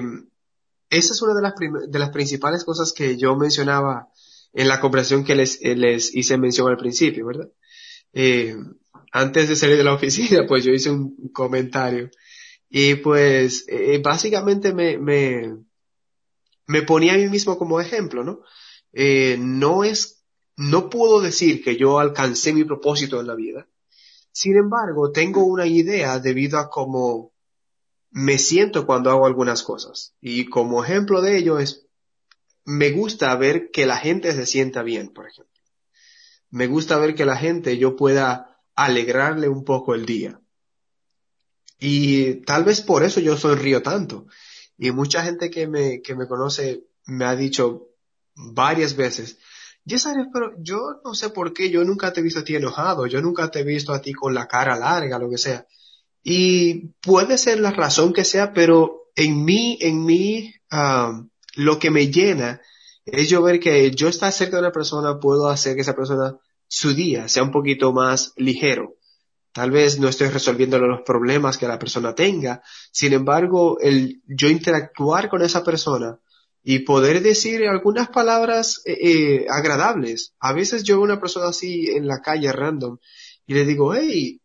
esa es una de las, de las principales cosas que yo mencionaba en la conversación que les, eh, les hice mención al principio, ¿verdad? Eh, antes de salir de la oficina, pues yo hice un comentario y pues eh, básicamente me, me, me ponía a mí mismo como ejemplo, ¿no? Eh, no es, no puedo decir que yo alcancé mi propósito en la vida. Sin embargo, tengo una idea debido a cómo me siento cuando hago algunas cosas. Y como ejemplo de ello es, me gusta ver que la gente se sienta bien, por ejemplo. Me gusta ver que la gente yo pueda alegrarle un poco el día. Y tal vez por eso yo sonrío tanto. Y mucha gente que me, que me conoce me ha dicho varias veces, Yesares, pero yo no sé por qué, yo nunca te he visto a ti enojado, yo nunca te he visto a ti con la cara larga, lo que sea. Y puede ser la razón que sea, pero en mí, en mí, ah, lo que me llena es yo ver que yo estar cerca de una persona puedo hacer que esa persona, su día sea un poquito más ligero. Tal vez no estoy resolviendo los problemas que la persona tenga. Sin embargo, el yo interactuar con esa persona y poder decir algunas palabras eh, eh, agradables. A veces yo veo una persona así en la calle random y le digo, hey,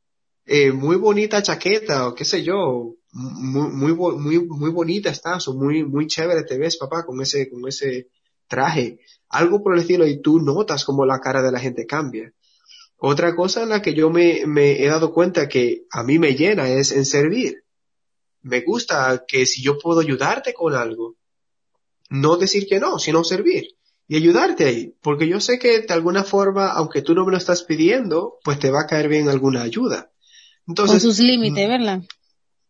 eh, muy bonita chaqueta o qué sé yo, muy, muy, muy, muy bonita estás o muy, muy chévere te ves, papá, con ese, con ese traje, algo por el estilo y tú notas como la cara de la gente cambia. Otra cosa en la que yo me, me he dado cuenta que a mí me llena es en servir. Me gusta que si yo puedo ayudarte con algo, no decir que no, sino servir y ayudarte ahí, porque yo sé que de alguna forma, aunque tú no me lo estás pidiendo, pues te va a caer bien alguna ayuda. Con sus límites, ¿verdad?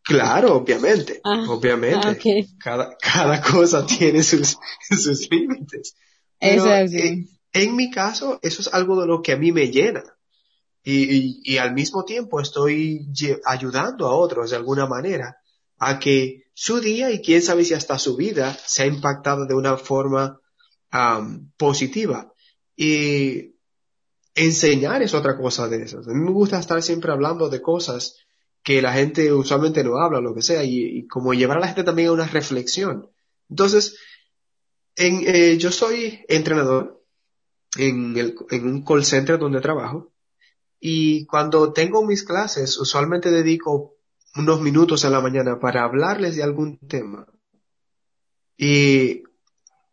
claro, obviamente, Ah, obviamente, ah, ok. cada, cada cosa tiene sus, sus límites. Pero, así. en mi caso, eso es algo de lo que a mí me llena. Y, al mismo tiempo estoy ayudando a otros de alguna manera a que su día y quién sabe si hasta su vida sea impactado de una forma positiva. Y enseñar es otra cosa de esas. A mí me gusta estar siempre hablando de cosas que la gente usualmente no habla, lo que sea, y, y como llevar a la gente también a una reflexión. Entonces, en, eh, yo soy entrenador en, el, en un call center donde trabajo y cuando tengo mis clases usualmente dedico unos minutos en la mañana para hablarles de algún tema. Y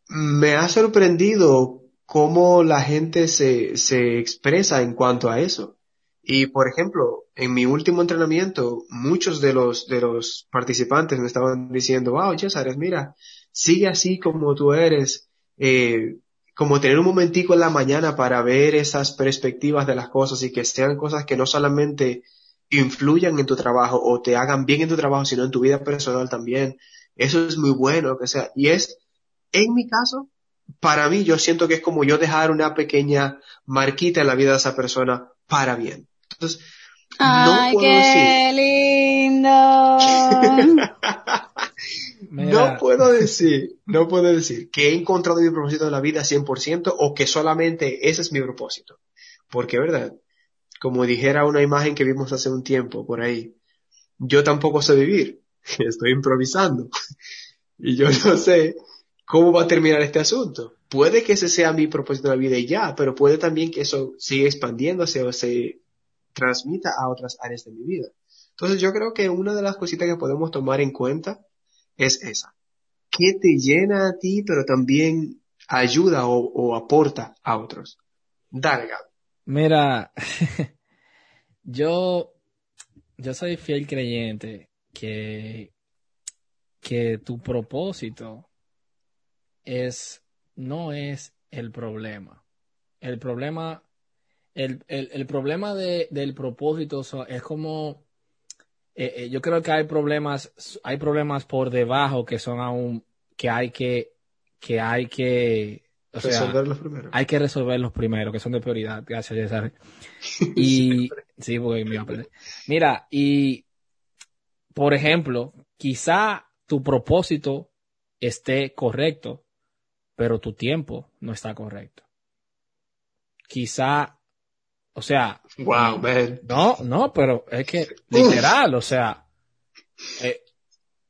me ha sorprendido cómo la gente se, se expresa en cuanto a eso. Y por ejemplo, en mi último entrenamiento, muchos de los, de los participantes me estaban diciendo, wow, César, mira, sigue así como tú eres, eh, como tener un momentico en la mañana para ver esas perspectivas de las cosas y que sean cosas que no solamente influyan en tu trabajo o te hagan bien en tu trabajo, sino en tu vida personal también. Eso es muy bueno, que sea. Y es, en mi caso, para mí, yo siento que es como yo dejar una pequeña marquita en la vida de esa persona para bien. Entonces, Ay, no puedo decir, qué lindo. No puedo decir, no puedo decir que he encontrado mi propósito en la vida 100% o que solamente ese es mi propósito. Porque, ¿verdad? Como dijera una imagen que vimos hace un tiempo por ahí, yo tampoco sé vivir, estoy improvisando. Y yo no sé cómo va a terminar este asunto. Puede que ese sea mi propósito de la vida y ya, pero puede también que eso siga expandiéndose o se transmita a otras áreas de mi vida. Entonces yo creo que una de las cositas que podemos tomar en cuenta es esa. ¿Qué te llena a ti, pero también ayuda o, o aporta a otros? Dale, mira, yo, yo soy fiel creyente que, que tu propósito es, no es el problema. El problema, el, el, el problema de, del propósito es como, eh, eh, yo creo que hay problemas, hay problemas por debajo que son aún, que hay que, que hay que, o sea, Resolverlos primero. hay que resolverlos primero, que son de prioridad. Gracias, César. Y sí, porque me iba a perder. Mira, y por ejemplo, quizá tu propósito esté correcto, pero tu tiempo no está correcto. Quizá, o sea, Wow, man. no, no, pero es que literal, o sea, eh,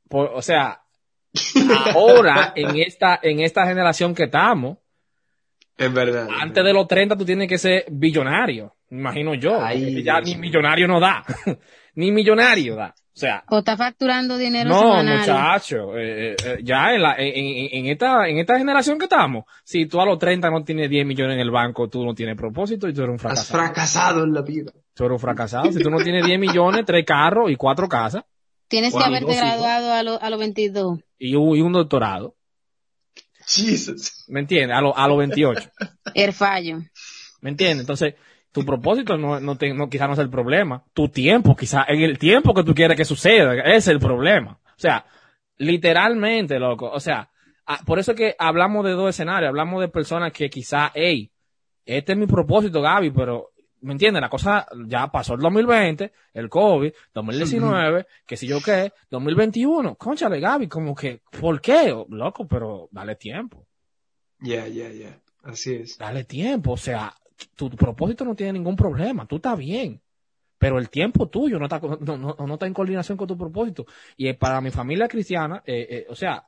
por- o sea, ahora en esta en esta generación que estamos, En verdad. antes de los 30 tú tienes que ser billonario, imagino yo. Ay, ya ni millonario no da. ni millonario da. O sea, O está facturando dinero no, semanal. muchacho, eh, eh, ya en, la, en, en- esta, en esta generación que estamos, si tú a los 30 no tienes 10 millones en el banco, tú no tienes propósito y tú eres un Has fracasado. fracasado en la vida. Tú eres un fracasado. Si tú no tienes 10 millones, tres carros y cuatro casas Tienes que haberte graduado a, lo- a los 22. y un, y un doctorado, Jesus. ¿me entiendes? A, lo- a los 28. El fallo. ¿Me entiendes? Entonces, tu propósito no, no, te, no quizá no es el problema. Tu tiempo, quizá en el tiempo que tú quieres que suceda, es el problema. O sea, literalmente, loco. O sea, ah, por eso es que hablamos de dos escenarios. Hablamos de personas que quizá, hey, este es mi propósito, Gaby, pero, ¿me entiendes? La cosa ya pasó el 2020, el COVID, 2019, que si yo qué, 2021. Conchale, Gaby, como que, ¿por qué? Loco, pero dale tiempo. Ya, ya, ya. Así es. Dale tiempo, o sea, tu, tu propósito no tiene ningún problema, tú estás bien, pero el tiempo tuyo no está, no, no, no está en coordinación con tu propósito. Y eh, para mi familia cristiana, eh, eh, o sea,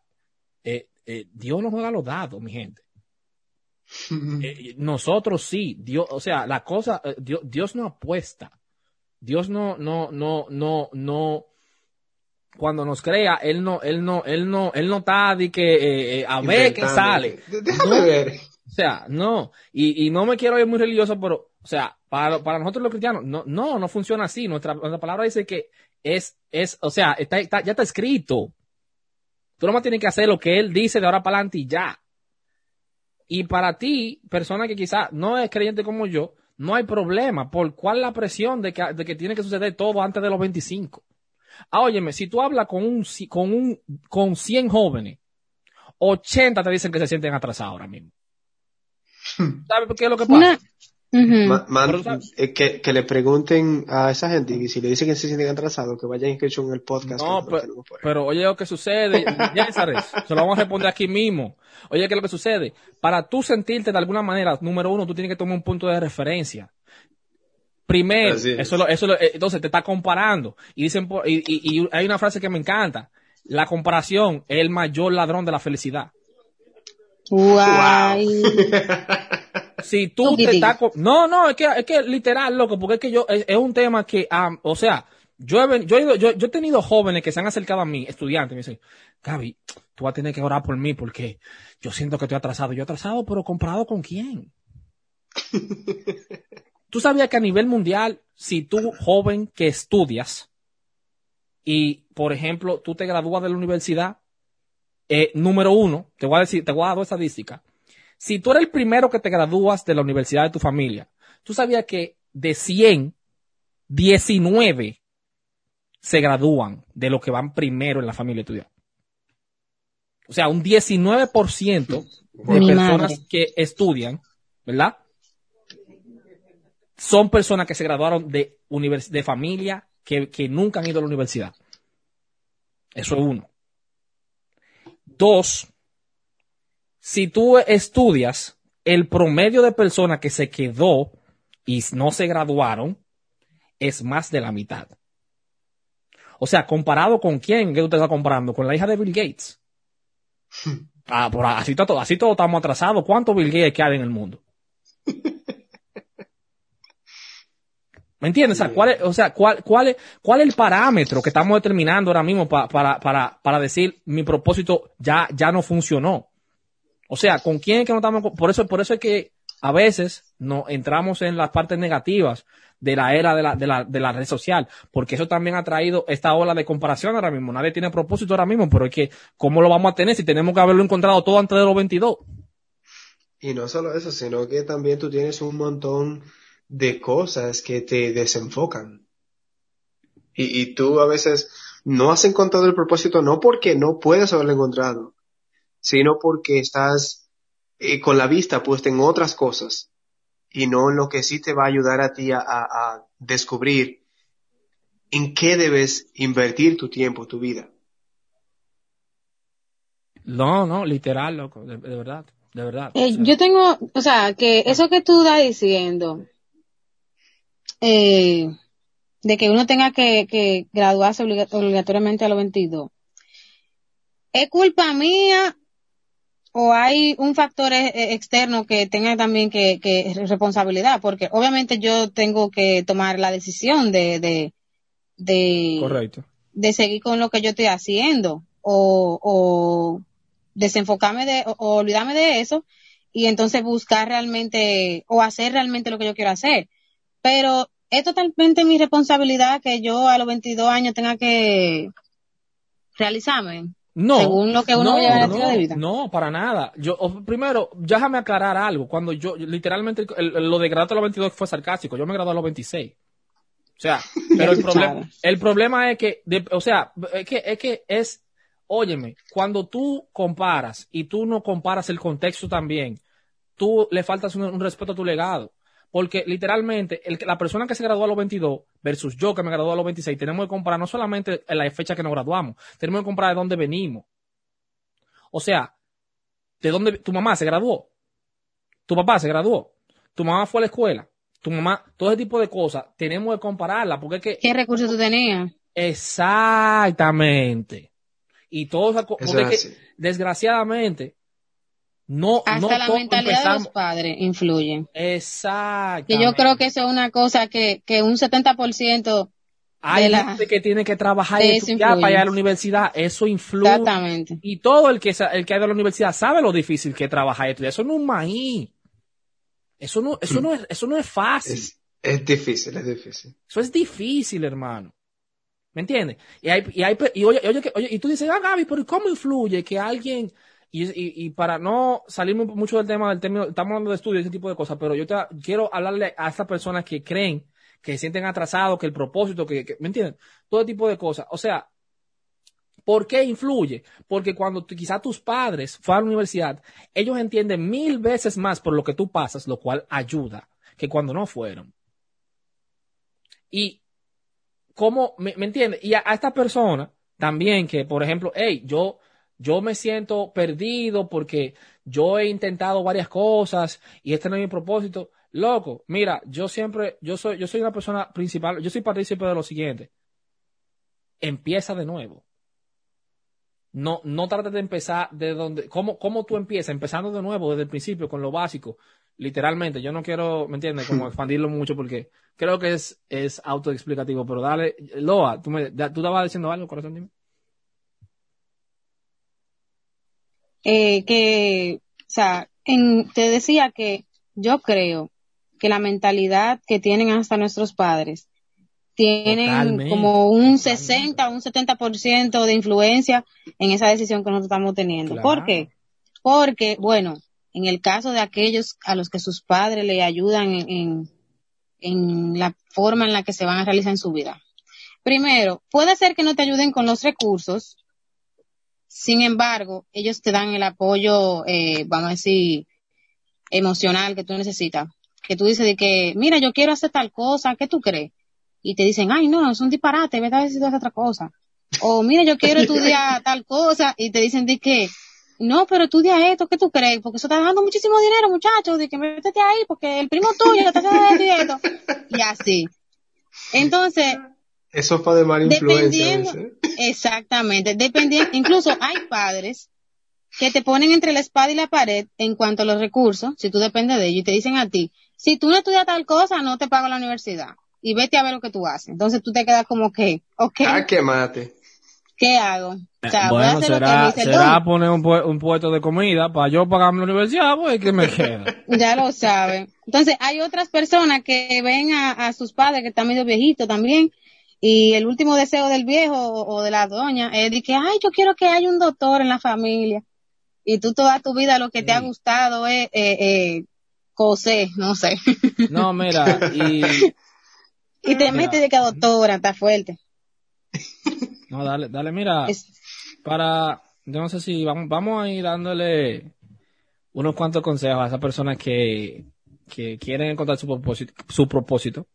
eh, Dios no juega los dados, mi gente. Nosotros sí, Dios, o sea, la cosa, Dios, Dios no apuesta. Dios no, no, no, no, no, cuando nos crea, él no, él no, él no, él no está de que eh, eh, a ver qué sale. Déjame No. ver. O sea, no. Y, no me quiero ir muy religioso, pero, o sea, para, nosotros los cristianos, no, no, no funciona así. Nuestra, nuestra palabra dice que es, es, o sea, está, ya está escrito. Tú nomás tienes que hacer lo que él dice de ahora para adelante y ya. Y para ti, persona que quizás no es creyente como yo, no hay problema. ¿Por cuál la presión de que, de que tiene que suceder todo antes de los 25? Ah, óyeme, si tú hablas con un, con un, con 100 jóvenes, 80 te dicen que se sienten atrasados ahora mismo. ¿Sabes por qué es lo que pasa? Eh, que, que le pregunten a esa gente y si le dicen que se sienten atrasados, que vayan inscritos en el podcast. No, pero, oye lo que sucede, ya sabes, se lo vamos a responder aquí mismo. Oye, ¿qué es lo que sucede? Para tú sentirte de alguna manera, número uno, tú tienes que tomar un punto de referencia. Primero, es. eso, lo- eso, lo- eh, entonces te está comparando. Y dicen, y, y- y hay una frase que me encanta. La comparación es el mayor ladrón de la felicidad. Guay. Si tú te estás... No, no, es que, es que literal, loco, porque es que yo, es, es un tema que, o sea, yo he, yo, he ido- yo, yo he tenido jóvenes que se han acercado a mí, estudiantes, y me dicen, Gaby, tú vas a tener que orar por mí porque yo siento que estoy atrasado. Yo atrasado, pero comparado con quién? tú sabías que a nivel mundial, si tú, joven que estudias, y, por ejemplo, tú te gradúas de la universidad, eh, número uno, te voy a decir, te voy a dar dos estadísticas. Si tú eres el primero que te gradúas de la universidad de tu familia, tú sabías que de 100, 19 se gradúan de los que van primero en la familia a estudiar. O sea, un 19% de Mi personas madre. que estudian, ¿verdad? Son personas que se graduaron de, univers- de familia que, que nunca han ido a la universidad. Eso es uno. Dos, si tú estudias el promedio de personas que se quedó y no se graduaron, es más de la mitad. O sea, comparado con quién que tú te estás comparando, con la hija de Bill Gates. Ah, por así todo, así todo estamos atrasados. ¿Cuántos Bill Gates que hay en el mundo? ¿Me entiendes? O sea, ¿cuál es, o sea, cuál, cuál es, cuál es el parámetro que estamos determinando ahora mismo pa- para, para, para decir mi propósito ya, ya no funcionó? O sea, ¿con quién es que no estamos? Por eso, por eso es que a veces no entramos en las partes negativas de la era de la, de la, de la red social, porque eso también ha traído esta ola de comparación ahora mismo. Nadie tiene propósito ahora mismo, pero es que, ¿cómo lo vamos a tener si tenemos que haberlo encontrado todo antes de los 22? Y no solo eso, sino que también tú tienes un montón de cosas que te desenfocan. Y, y tú a veces no has encontrado el propósito no porque no puedes haberlo encontrado, sino porque estás eh, con la vista puesta en otras cosas y no en lo que sí te va a ayudar a ti a, a- a descubrir en qué debes invertir tu tiempo, tu vida. No, no, literal, loco, de, de verdad, de verdad. Eh, O sea, yo tengo, o sea, que eso que tú estás diciendo, eh, de que uno tenga que, que graduarse obliga- obligatoriamente a los 22, ¿es culpa mía o hay un factor eh, eh, externo que tenga también que, que responsabilidad? Porque obviamente yo tengo que tomar la decisión de, de, de, correcto. de seguir con lo que yo estoy haciendo o, o desenfocarme de o, o olvidarme de eso y entonces buscar realmente o hacer realmente lo que yo quiero hacer. Pero es totalmente mi responsabilidad que yo a los 22 años tenga que realizarme. No, Según lo que uno no, vaya a ver no, de vida. no, para nada. Yo, primero, déjame aclarar algo. Cuando yo, literalmente, el- el- lo de a los 22 fue sarcástico. Yo me gradué a los 26. O sea, pero el problema, el problema es que, de- o sea, es que, es que es, óyeme, cuando tú comparas y tú no comparas el contexto también, tú le faltas un, un respeto a tu legado. Porque literalmente, el, la persona que se graduó a los 22 versus yo que me gradué a los 26, tenemos que comparar no solamente en la fecha que nos graduamos, tenemos que comparar de dónde venimos. O sea, de dónde tu mamá se graduó, tu papá se graduó, tu mamá fue a la escuela, tu mamá, todo ese tipo de cosas, tenemos que compararla, porque es que ¿Qué recursos tú tenías? exactamente. Y todo porque es que, desgraciadamente, no, Hasta no la mentalidad de los padres influye. Exactamente. Que yo creo que eso es una cosa que, que un 70% Hay De la- gente que tiene que trabajar y estudiar para ir a la universidad. Eso influye. Exactamente. Y todo el que, el que ha ido a la universidad sabe lo difícil que es trabajar y estudiar. Eso no es un maíz. Eso no, eso no es, eso no es fácil. Es, es difícil, es difícil. Eso es difícil, hermano. ¿Me entiendes? Y, hay, y, hay, y, oye, oye, que- oye, y tú dices, ah, Gaby, pero ¿cómo influye que alguien, y, para no salirme mucho del tema del término, estamos hablando de estudio y ese tipo de cosas, pero yo quiero hablarle a estas personas que creen, que se sienten atrasados, que el propósito, que, ¿me entienden? Todo tipo de cosas. O sea, ¿por qué influye? Porque cuando quizá tus padres fueron a la universidad, ellos entienden mil veces más por lo que tú pasas, lo cual ayuda, que cuando no fueron. Y cómo, ¿me, me entiendes? Y a, a esta persona también que, por ejemplo, hey, yo, yo me siento perdido porque yo he intentado varias cosas y este no es mi propósito. Loco, mira, yo siempre, yo soy, yo soy una persona principal, yo soy partícipe de lo siguiente. Empieza de nuevo. No, no trates de empezar de donde, ¿cómo, cómo tú empiezas? Empezando de nuevo, desde el principio, con lo básico. Literalmente, yo no quiero, ¿me entiendes? Como expandirlo mucho porque creo que es, es autoexplicativo, pero dale, Loa, tú me, tú estabas diciendo algo, corazón, dime. Eh, que, o sea, en- te decía que yo creo que la mentalidad que tienen hasta nuestros padres tienen Totalmente, como un totalmente. 60 o un 70% de influencia en esa decisión que nosotros estamos teniendo. Claro. ¿Por qué? Porque, bueno, en el caso de aquellos a los que sus padres le ayudan en, en, en la forma en la que se van a realizar en su vida. Primero, puede ser que no te ayuden con los recursos, sin embargo, ellos te dan el apoyo, eh, vamos a decir, emocional que tú necesitas. Que tú dices de que, mira, yo quiero hacer tal cosa, ¿qué tú crees? Y te dicen, ay, no, es un disparate, vete a ver si tú haces otra cosa. O, mira, yo quiero estudiar tal cosa, y te dicen de que, no, pero estudia esto, ¿qué tú crees? Porque eso está dando muchísimo dinero, muchachos, de que métete ahí, porque el primo tuyo está haciendo esto y esto. Y así. Entonces, Eso fue de mala influencia. Exactamente, dependiendo, incluso hay padres que te ponen entre la espada y la pared en cuanto a los recursos, si tú dependes de ellos, y te dicen a ti, si tú no estudias tal cosa, no te pago la universidad, y vete a ver lo que tú haces. Entonces tú te quedas como que, ok, Ah, que mate. ¿qué hago? O sea, voy a bueno, lo que será, me dice el será poner un, pu- un puesto de comida para yo pagarme la universidad, pues, ¿qué me queda? Ya lo saben. Entonces, hay otras personas que ven a, a sus padres que están medio viejitos también, y el último deseo del viejo o, o de la doña es de que, ay, yo quiero que haya un doctor en la familia. Y tú toda tu vida lo que te ha gustado es eh, eh, coser, no sé. No, mira, y... y te Mira. metes de que doctora, está fuerte. No, dale, dale, mira, Es- para, yo no sé si vamos, vamos a ir dándole unos cuantos consejos a esas personas que, que quieren encontrar su propósito, su propósito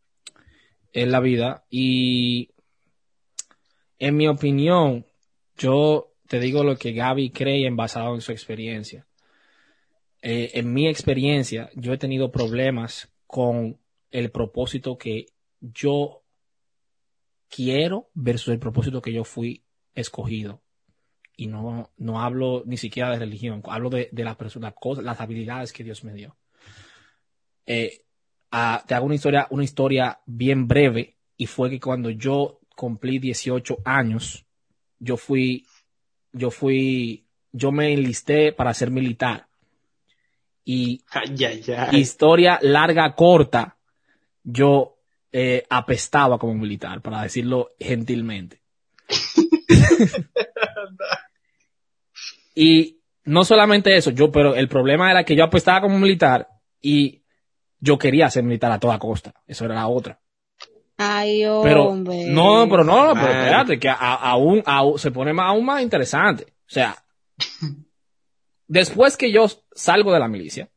en la vida y en mi opinión, yo te digo lo que Gaby cree en basado en su experiencia. Eh, en mi experiencia, yo he tenido problemas con el propósito que yo quiero versus el propósito que yo fui escogido. Y no, no hablo ni siquiera de religión, hablo de, de cosas, las habilidades que Dios me dio. Eh, ah, te hago una historia, una historia bien breve, y fue que cuando yo cumplí 18 años, yo fui, yo fui, yo me enlisté para ser militar. Y Ay, ay, ay. historia larga, corta, yo eh, apestaba como militar, para decirlo gentilmente. y no solamente eso, yo, pero el problema era que yo apestaba como militar y yo quería ser militar a toda costa. Eso era la otra. Ay, Pero, hombre. no, pero no, pero espérate, que aún se pone más, aún más interesante. O sea, después que yo salgo de la milicia,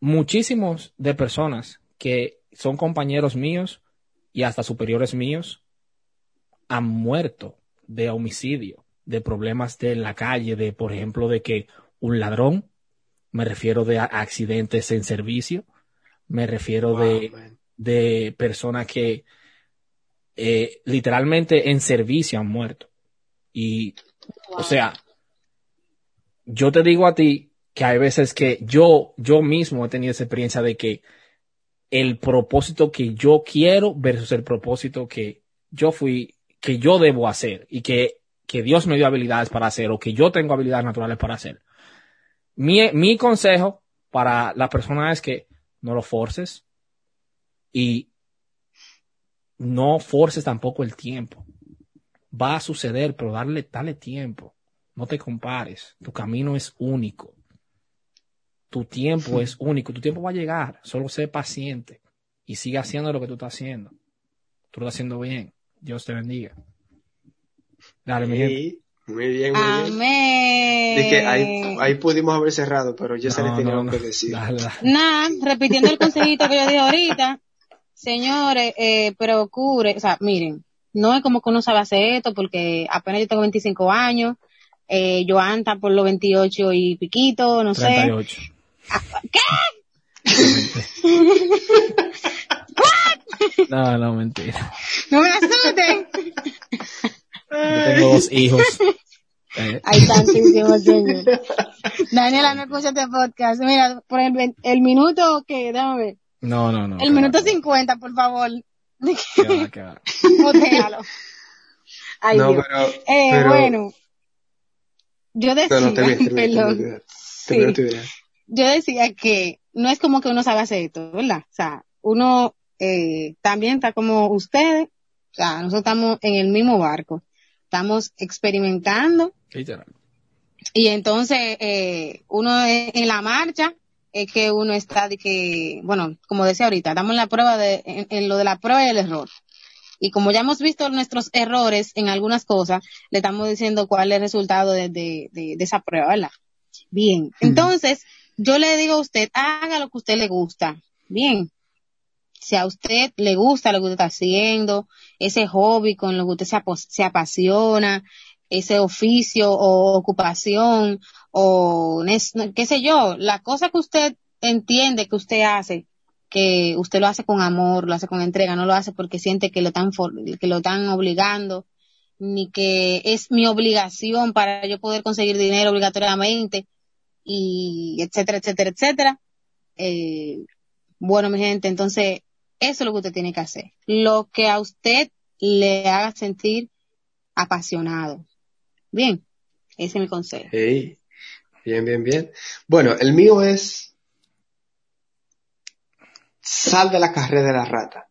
muchísimos de personas que son compañeros míos y hasta superiores míos han muerto de homicidio, de problemas de la calle, de, por ejemplo, de que un ladrón, me refiero de accidentes en servicio, me refiero Wow, de man. de personas que eh, literalmente en servicio han muerto. Y, o sea, yo te digo a ti que hay veces que yo, yo mismo he tenido esa experiencia de que el propósito que yo quiero versus el propósito que yo fui, que yo debo hacer y que, que Dios me dio habilidades para hacer o que yo tengo habilidades naturales para hacer. Mi, mi consejo para la persona es que no lo forces y no forces tampoco el tiempo. Va a suceder, pero darle, dale tiempo. No te compares. Tu camino es único. Tu tiempo es único. Tu tiempo va a llegar. Solo sé paciente y sigue haciendo lo que tú estás haciendo. Tú lo estás haciendo bien. Dios te bendiga. Dale, mi gente. Muy bien, muy bien. Amén. Es que ahí, ahí pudimos haber cerrado, pero yo se le tenía no, que decir. Nada, repitiendo el consejito que yo dije ahorita, señores, eh, procure, o sea, miren, no es como que uno sabe hacer esto porque apenas yo tengo 25 años, eh, Joan está por los 28 y piquito, no sé. 38. No, no, mentira. No me asusten. Yo tengo dos hijos. Eh, Ay, tantísimo, señor. Daniela, no escucha este podcast. Mira, por el, el minuto que, déjame ver. no, no, no. El minuto va, 50, por favor. Que va, que va. Botéalo. Ay, no, Dios. pero, Eh, pero- bueno, yo decía, no, no, perdón, Sí. yo decía que no es como que uno sabe hacer esto, ¿verdad? O sea, uno eh, también está como ustedes, o sea, nosotros estamos en el mismo barco, estamos experimentando Literal. y entonces eh, uno en la marcha es que uno está de que, bueno, como decía ahorita, estamos en la prueba de, en, en lo de la prueba y el error. Y como ya hemos visto nuestros errores en algunas cosas, le estamos diciendo cuál es el resultado de, de, de, de esa prueba, ¿verdad? Bien. Entonces, yo le digo a usted, haga lo que a usted le gusta. Bien. Si a usted le gusta lo que usted está haciendo, ese hobby con lo que usted se, apo- se apasiona, ese oficio o ocupación o qué sé yo, la cosa que usted entiende que usted hace, que usted lo hace con amor, lo hace con entrega, no lo hace porque siente que lo están, que lo están obligando, ni que es mi obligación para yo poder conseguir dinero obligatoriamente, y etcétera, etcétera, etcétera. Eh, bueno, mi gente, entonces, eso es lo que usted tiene que hacer. Lo que a usted le haga sentir apasionado. Bien, ese es mi consejo. Hey, bien, bien, bien. Bueno, el mío es sal de la carrera de la rata.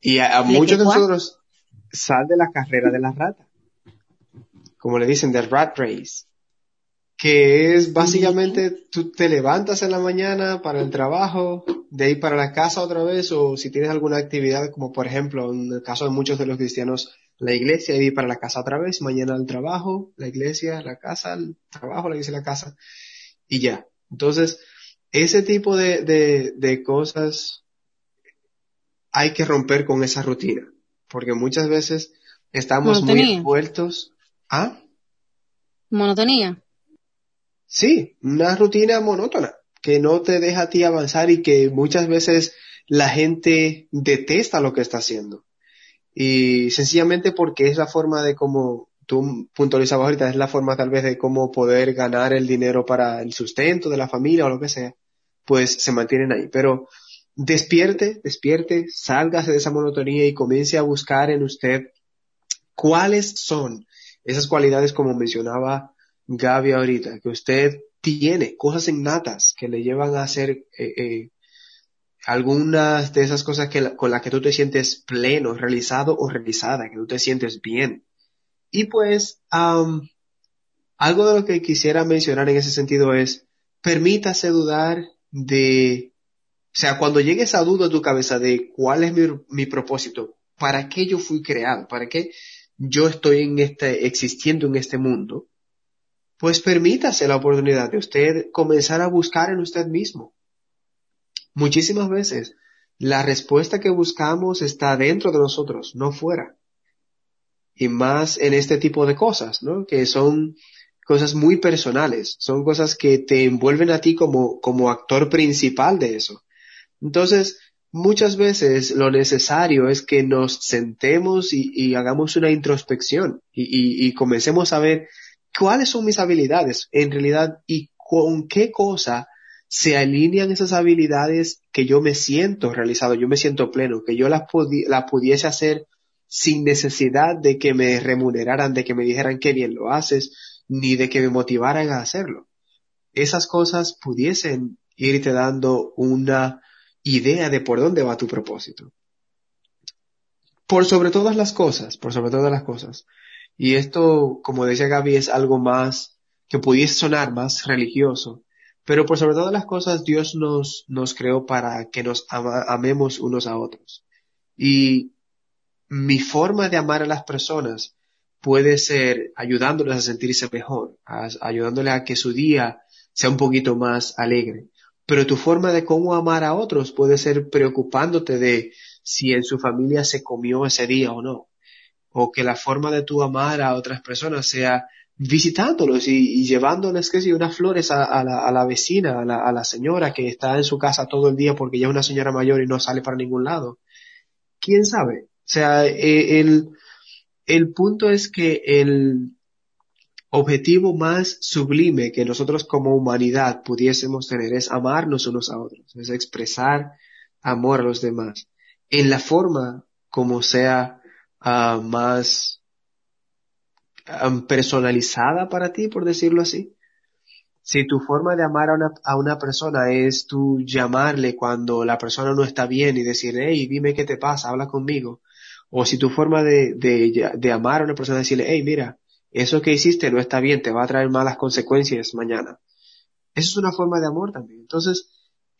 Y a, a ¿De muchos de nosotros sal de la carrera de la rata. Como le dicen, the rat race. Que es básicamente tú te levantas en la mañana para el trabajo, de ahí para la casa otra vez, o si tienes alguna actividad, como por ejemplo, en el caso de muchos de los cristianos, la iglesia, ahí para la casa otra vez, mañana al trabajo, la iglesia, la casa, el trabajo, la iglesia, la casa, y ya. Entonces, ese tipo de, de, de cosas hay que romper con esa rutina, porque muchas veces estamos muy envueltos. ¿Ah? Monotonía. Sí, una rutina monótona que no te deja a ti avanzar y que muchas veces la gente detesta lo que está haciendo. Y sencillamente porque es la forma de cómo tú puntualizabas ahorita, es la forma tal vez de cómo poder ganar el dinero para el sustento de la familia o lo que sea, pues se mantienen ahí. Pero despierte, despierte, sálgase de esa monotonía y comience a buscar en usted cuáles son esas cualidades como mencionaba Gaby ahorita, que usted tiene, cosas innatas que le llevan a hacer eh, eh, algunas de esas cosas que con las que tú te sientes pleno, realizado o realizada, que tú te sientes bien. Y pues, am, algo de lo que quisiera mencionar en ese sentido es, permítase dudar de, o sea, cuando llegue esa duda a tu cabeza de cuál es mi, mi propósito, para qué yo fui creado, para qué yo estoy en este, existiendo en este mundo, pues permítase la oportunidad de usted comenzar a buscar en usted mismo. Muchísimas veces la respuesta que buscamos está dentro de nosotros, no fuera. Y más en este tipo de cosas, ¿no? Que son cosas muy personales, son cosas que te envuelven a ti como, como actor principal de eso. Entonces, muchas veces lo necesario es que nos sentemos y, hagamos una introspección y comencemos a ver cuáles son mis habilidades en realidad y con qué cosa se alinean esas habilidades que yo me siento realizado, yo me siento pleno, que yo las, pudiese hacer sin necesidad de que me remuneraran, de que me dijeran qué bien lo haces, ni de que me motivaran a hacerlo. Esas cosas pudiesen irte dando una idea de por dónde va tu propósito. Por sobre todas las cosas, por sobre todas las cosas. Y esto, como decía Gaby, es algo más que pudiese sonar más religioso, pero por sobre todas las cosas Dios nos, nos creó para que nos amemos unos a otros. Y mi forma de amar a las personas puede ser ayudándoles a sentirse mejor, ayudándoles a que su día sea un poquito más alegre. Pero tu forma de cómo amar a otros puede ser preocupándote de si en su familia se comió ese día o no. O que la forma de tu amar a otras personas sea visitándolos y, llevándoles que si unas flores a, la, vecina, a la, a la, señora que está en su casa todo el día porque ya es una señora mayor y no sale para ningún lado. ¿Quién sabe? O sea, eh, el, el punto es que el objetivo más sublime que nosotros como humanidad pudiésemos tener es amarnos unos a otros, es expresar amor a los demás en la forma como sea uh, más um, personalizada para ti, por decirlo así. Si tu forma de amar a una, a una persona es tú llamarle cuando la persona no está bien y decirle, hey, dime qué te pasa, habla conmigo, o si tu forma de, de, de amar a una persona es decirle, hey, mira, eso que hiciste no está bien, te va a traer malas consecuencias mañana. Eso es una forma de amor también. Entonces,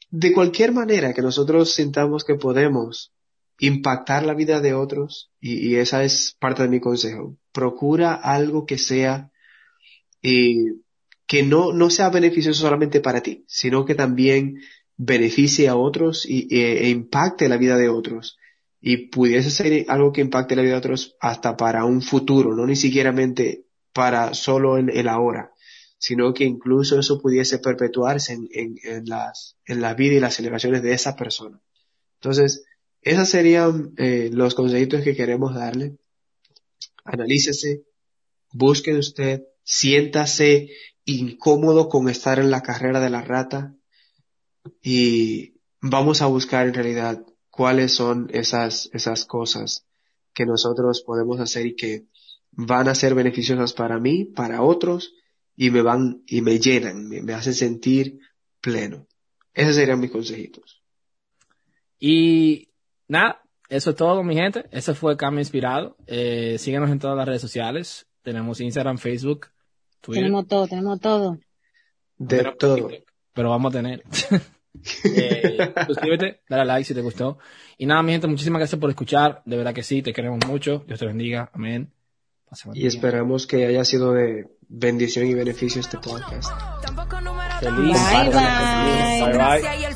de cualquier manera que nosotros sintamos que podemos impactar la vida de otros, y, esa es parte de mi consejo, procura algo que sea, que no, no sea beneficioso solamente para ti, sino que también beneficie a otros y, e, impacte la vida de otros y pudiese ser algo que impacte la vida de otros hasta para un futuro, no ni siquiera para solo en el ahora, sino que incluso eso pudiese perpetuarse en, en, las, en la vida y las celebraciones de esa persona. Entonces, esos serían eh, los consejitos que queremos darle. Analícese, busque usted, siéntase incómodo con estar en la carrera de la rata y vamos a buscar en realidad cuáles son esas, esas cosas que nosotros podemos hacer y que van a ser beneficiosas para mí, para otros, y me van y me llenan, me, hacen sentir pleno. Esos serían mis consejitos. Y nada, eso es todo, mi gente. Ese fue Cambio Inspirado. Eh, síguenos en todas las redes sociales. Tenemos Instagram, Facebook, Twitter. Tenemos todo, tenemos todo. De todo. Pero vamos a tener. Eh, suscríbete, dale like si te gustó. Y nada, mi gente, muchísimas gracias por escuchar. De verdad que sí, te queremos mucho. Dios te bendiga. Amén. Y esperamos que haya sido de bendición y beneficio este podcast. Feliz. Bye bye. Bye bye.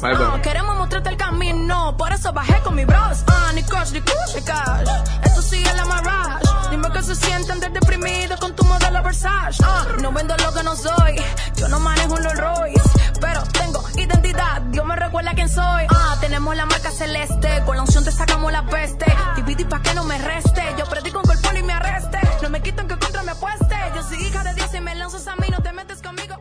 Bye bye. Queremos mostrarte el camino, por eso bajé con mi bros. Ah, ni crush, ni crush, Esto sí es la marrage. Dime que se sienten deprimido con tu modelo Versace. Ah, no vendo lo que no soy. Yo no manejo un Rolls Royce, pero tengo identidad. Dios me recuerda quién soy. Ah, tenemos la marca celeste. Con la unción te sacamos la peste. Dividí pa' que no me reste. Yo predico con el poli y me arreste. No me quitan que apueste. Yo soy hija de Dios y me lanzas a mí, no te metes conmigo.